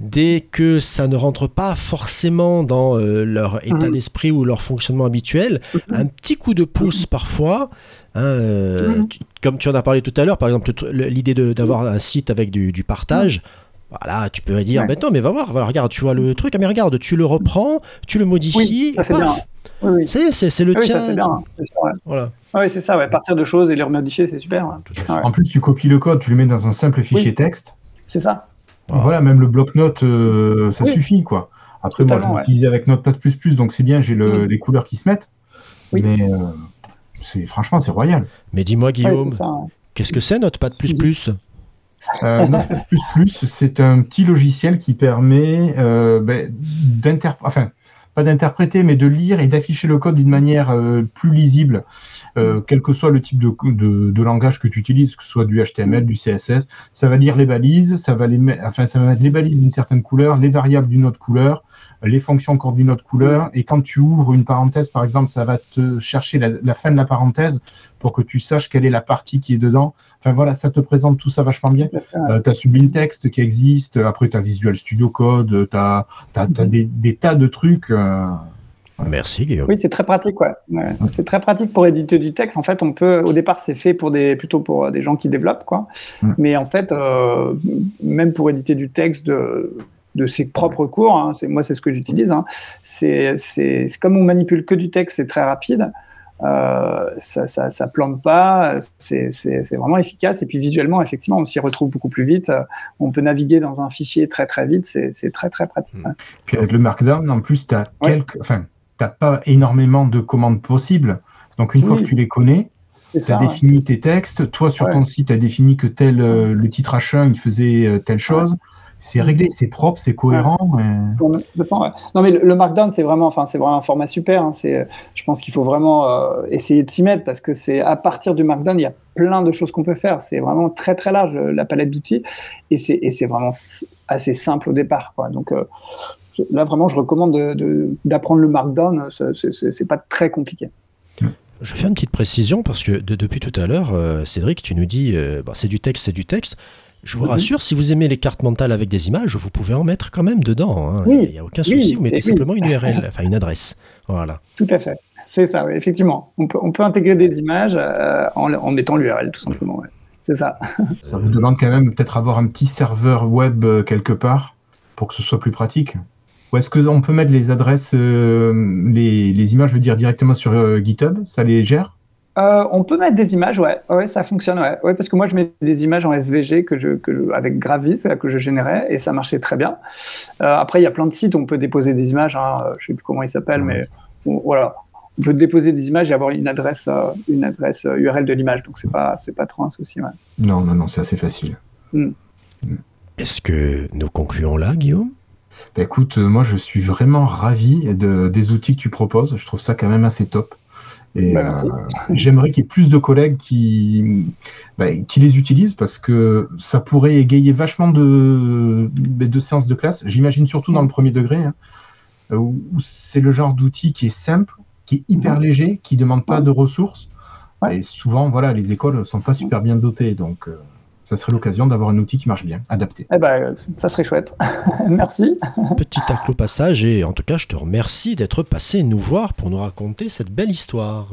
S1: dès que ça ne rentre pas forcément dans euh, leur état
S4: Mhm.
S1: d'esprit ou leur fonctionnement habituel, un petit coup de pouce parfois. hein, euh,
S4: Mhm.
S1: tu- comme tu en as parlé tout à l'heure, par exemple, le- l'idée d'avoir un site avec du, du partage, voilà, tu peux dire,
S4: Ouais.
S1: ben non, mais va voir, voilà, regarde, tu vois le truc, ah, mais regarde, tu le reprends, tu le modifies,
S4: Oui, ça, c'est bien. Oui, oui.
S1: c'est, le
S4: Oui,
S1: tien.
S4: ça c'est bien. hein. Sûr, ouais.
S1: Voilà.
S4: Ah oui, c'est ça, ouais. Partir de choses et les remodifier, c'est super. ouais.
S3: En plus, tu copies le code, tu le mets dans un simple fichier
S4: Oui.
S3: texte.
S4: C'est ça.
S1: Ah.
S3: Voilà, même le bloc-notes, euh, ça
S4: Oui.
S3: suffit, quoi. Après, moi, je l'utilise avec Notepad++, donc c'est bien, j'ai le-
S4: Mm.
S3: les couleurs qui se mettent.
S4: Oui.
S3: Mais euh, c'est franchement, c'est royal.
S1: Mais dis-moi, Guillaume, qu'est-ce que c'est Notepad++
S3: Euh, Notepad++, c'est un petit logiciel qui permet euh, ben, d'inter- enfin, pas d'interpréter, mais de lire et d'afficher le code d'une manière euh, plus lisible, euh, quel que soit le type de, de, de langage que tu utilises, que ce soit du HTML, du CSS. Ça va lire les balises, ça va les mettre, enfin, ça va mettre les balises d'une certaine couleur, les variables d'une autre couleur, les fonctions encore d'une autre couleur. Et quand tu ouvres une parenthèse, par exemple, ça va te chercher la, la fin de la parenthèse pour que tu saches quelle est la partie qui est dedans. Enfin voilà, ça te présente tout ça vachement bien. Euh, tu as Sublime Text qui existe, après tu as Visual Studio Code, tu as, des, des tas de trucs. euh,
S1: Merci, Guillaume.
S4: Oui, c'est très pratique, ouais. Ouais. C'est très pratique pour éditer du texte. En fait, on peut, au départ, c'est fait pour des, plutôt pour euh, des gens qui développent, quoi.
S3: Mm.
S4: Mais en fait, euh, même pour éditer du texte de, de ses propres cours, hein, moi, c'est ce que j'utilise. Hein, c'est, comme on manipule que du texte, c'est très rapide. Euh, ça, ça, ça plante pas, c'est, vraiment efficace. Et puis visuellement, effectivement, on s'y retrouve beaucoup plus vite. On peut naviguer dans un fichier très très vite. C'est, très très pratique.
S1: Mm.
S4: ouais.
S3: Puis avec le Markdown, en plus, tu as
S4: Ouais.
S3: quelques. Enfin, pas énormément de commandes possibles. Donc une fois que tu les connais, tu as
S4: ouais.
S3: défini tes textes. Toi, sur
S4: Ouais.
S3: ton site, tu as défini que tel, euh, le titre H1, il faisait euh, telle chose. C'est réglé, c'est propre, c'est cohérent.
S4: Ouais. Non mais le, le Markdown c'est vraiment, enfin c'est vraiment un format super. hein. C'est, je pense qu'il faut vraiment euh, essayer de s'y mettre parce que c'est à partir du Markdown il y a plein de choses qu'on peut faire. C'est vraiment très très large euh, la palette d'outils et c'est et c'est vraiment assez simple au départ. Quoi. Donc euh, là vraiment je recommande de- de- d'apprendre le Markdown. C'est- pas très compliqué.
S1: Je fais une petite précision parce que de- depuis tout à l'heure, euh, Cédric, tu nous dis euh, bah, c'est du texte, c'est du texte. Je vous rassure, si vous aimez les cartes mentales avec des images, vous pouvez en mettre quand même dedans. hein.
S4: Oui,
S1: Il n'y a aucun
S4: oui,
S1: souci, vous mettez
S4: oui.
S1: simplement une URL, enfin une adresse. Voilà.
S4: Tout à fait. C'est ça, oui, effectivement. On peut, on peut intégrer des images euh, en, en mettant l'URL tout simplement. ouais. C'est ça.
S3: Ça vous demande quand même peut-être avoir un petit serveur web euh, quelque part pour que ce soit plus pratique. Ou est-ce qu'on peut mettre les adresses, euh, les, les images, je veux dire, directement sur euh, GitHub? Ça les gère?
S4: Euh, on peut mettre des images, ouais, ouais, ça fonctionne, ouais. ouais, parce que moi je mets des images en SVG que je, que je- avec Gravis que je générais et ça marchait très bien. Euh, après, il y a plein de sites où on peut déposer des images, hein, euh, je sais plus comment ils s'appellent, mais bon, voilà, on peut déposer des images et avoir une adresse, euh, une adresse URL de l'image, donc c'est pas, c'est pas trop un souci. Ouais.
S3: Non, non, non, c'est assez facile.
S1: Est-ce que nous concluons là, Guillaume?
S3: Bah, écoute, moi je suis vraiment ravi de, des outils que tu proposes. Je trouve ça quand même assez top. Et
S4: Bah,
S3: euh, j'aimerais qu'il y ait plus de collègues qui, bah, qui les utilisent parce que ça pourrait égayer vachement de, bah, de séances de classe. J'imagine surtout dans le premier degré, hein, où c'est le genre d'outil qui est simple, qui est hyper léger, qui ne demande pas de ressources. Et souvent, voilà, les écoles ne sont pas super bien dotées. Donc, euh, ça serait l'occasion d'avoir un outil qui marche bien, adapté.
S4: Eh ben, euh, ça serait chouette. Merci.
S1: Petit acte au passage, et en tout cas, je te remercie d'être passé nous voir pour nous raconter cette belle histoire.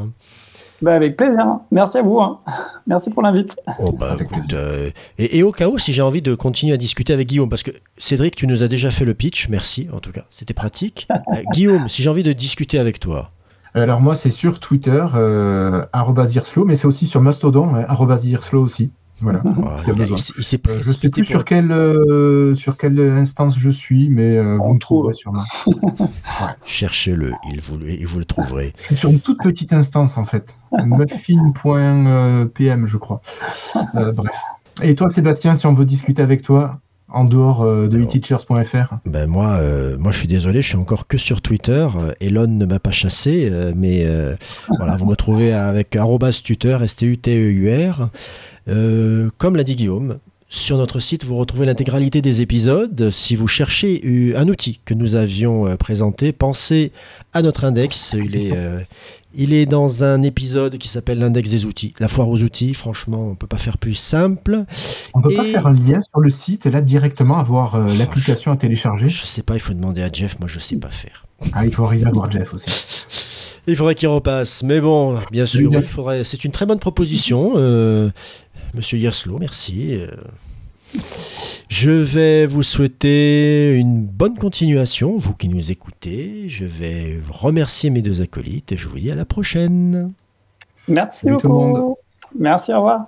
S4: Bah, avec plaisir. Merci à vous. hein. Merci pour l'invite.
S1: Oh bah euh, et, et au cas où, si j'ai envie de continuer à discuter avec Guillaume, parce que Cédric, tu nous as déjà fait le pitch, merci en tout cas, c'était pratique. Euh, Guillaume, si j'ai envie de discuter avec toi,
S3: Alors moi, c'est sur Twitter, euh, mais c'est aussi sur Mastodon, hein, arobase Irslo aussi. Voilà.
S1: Oh, il, a- il s'est-
S3: Euh, je sais plus
S1: pour-
S3: sur quelle, euh, sur quelle instance je suis, mais euh, vous me
S4: trouve.
S3: trouverez sûrement.
S1: Cherchez-le, il vous, vous le trouverez.
S3: Je suis sur une toute petite instance en fait. Muffin.pm, je crois. Euh, bref. Et toi, Sébastien, si on veut discuter avec toi, en dehors euh, de eteachers.fr,
S1: Ben moi, euh, moi, je suis désolé, je suis encore que sur Twitter. Euh, Elon ne m'a pas chassé, mais euh, voilà, vous me trouvez avec arrobas tuteur, S-T-U-T-E-U-R. Euh, comme l'a dit Guillaume, sur notre site, vous retrouvez l'intégralité des épisodes. Si vous cherchez un outil que nous avions euh, présenté, pensez à notre index. Il est, euh, il est dans un épisode qui s'appelle l'index des outils. La foire aux outils, franchement, on ne peut pas faire plus simple.
S3: on peut pas faire un lien sur le site et là directement avoir euh, l'application à télécharger.
S1: Je sais pas, il faut demander à Jeff, moi je sais pas faire.
S3: Ah, il faut arriver à voir Jeff aussi.
S1: Il faudrait qu'il repasse, mais bon, bien sûr,
S3: Oui,
S1: il faudrait. C'est une très bonne proposition, euh, Monsieur Yerslo, merci. Euh, je vais vous souhaiter une bonne continuation, vous qui nous écoutez. Je vais remercier mes deux acolytes et je vous dis à la prochaine.
S4: Merci beaucoup. Merci, au revoir.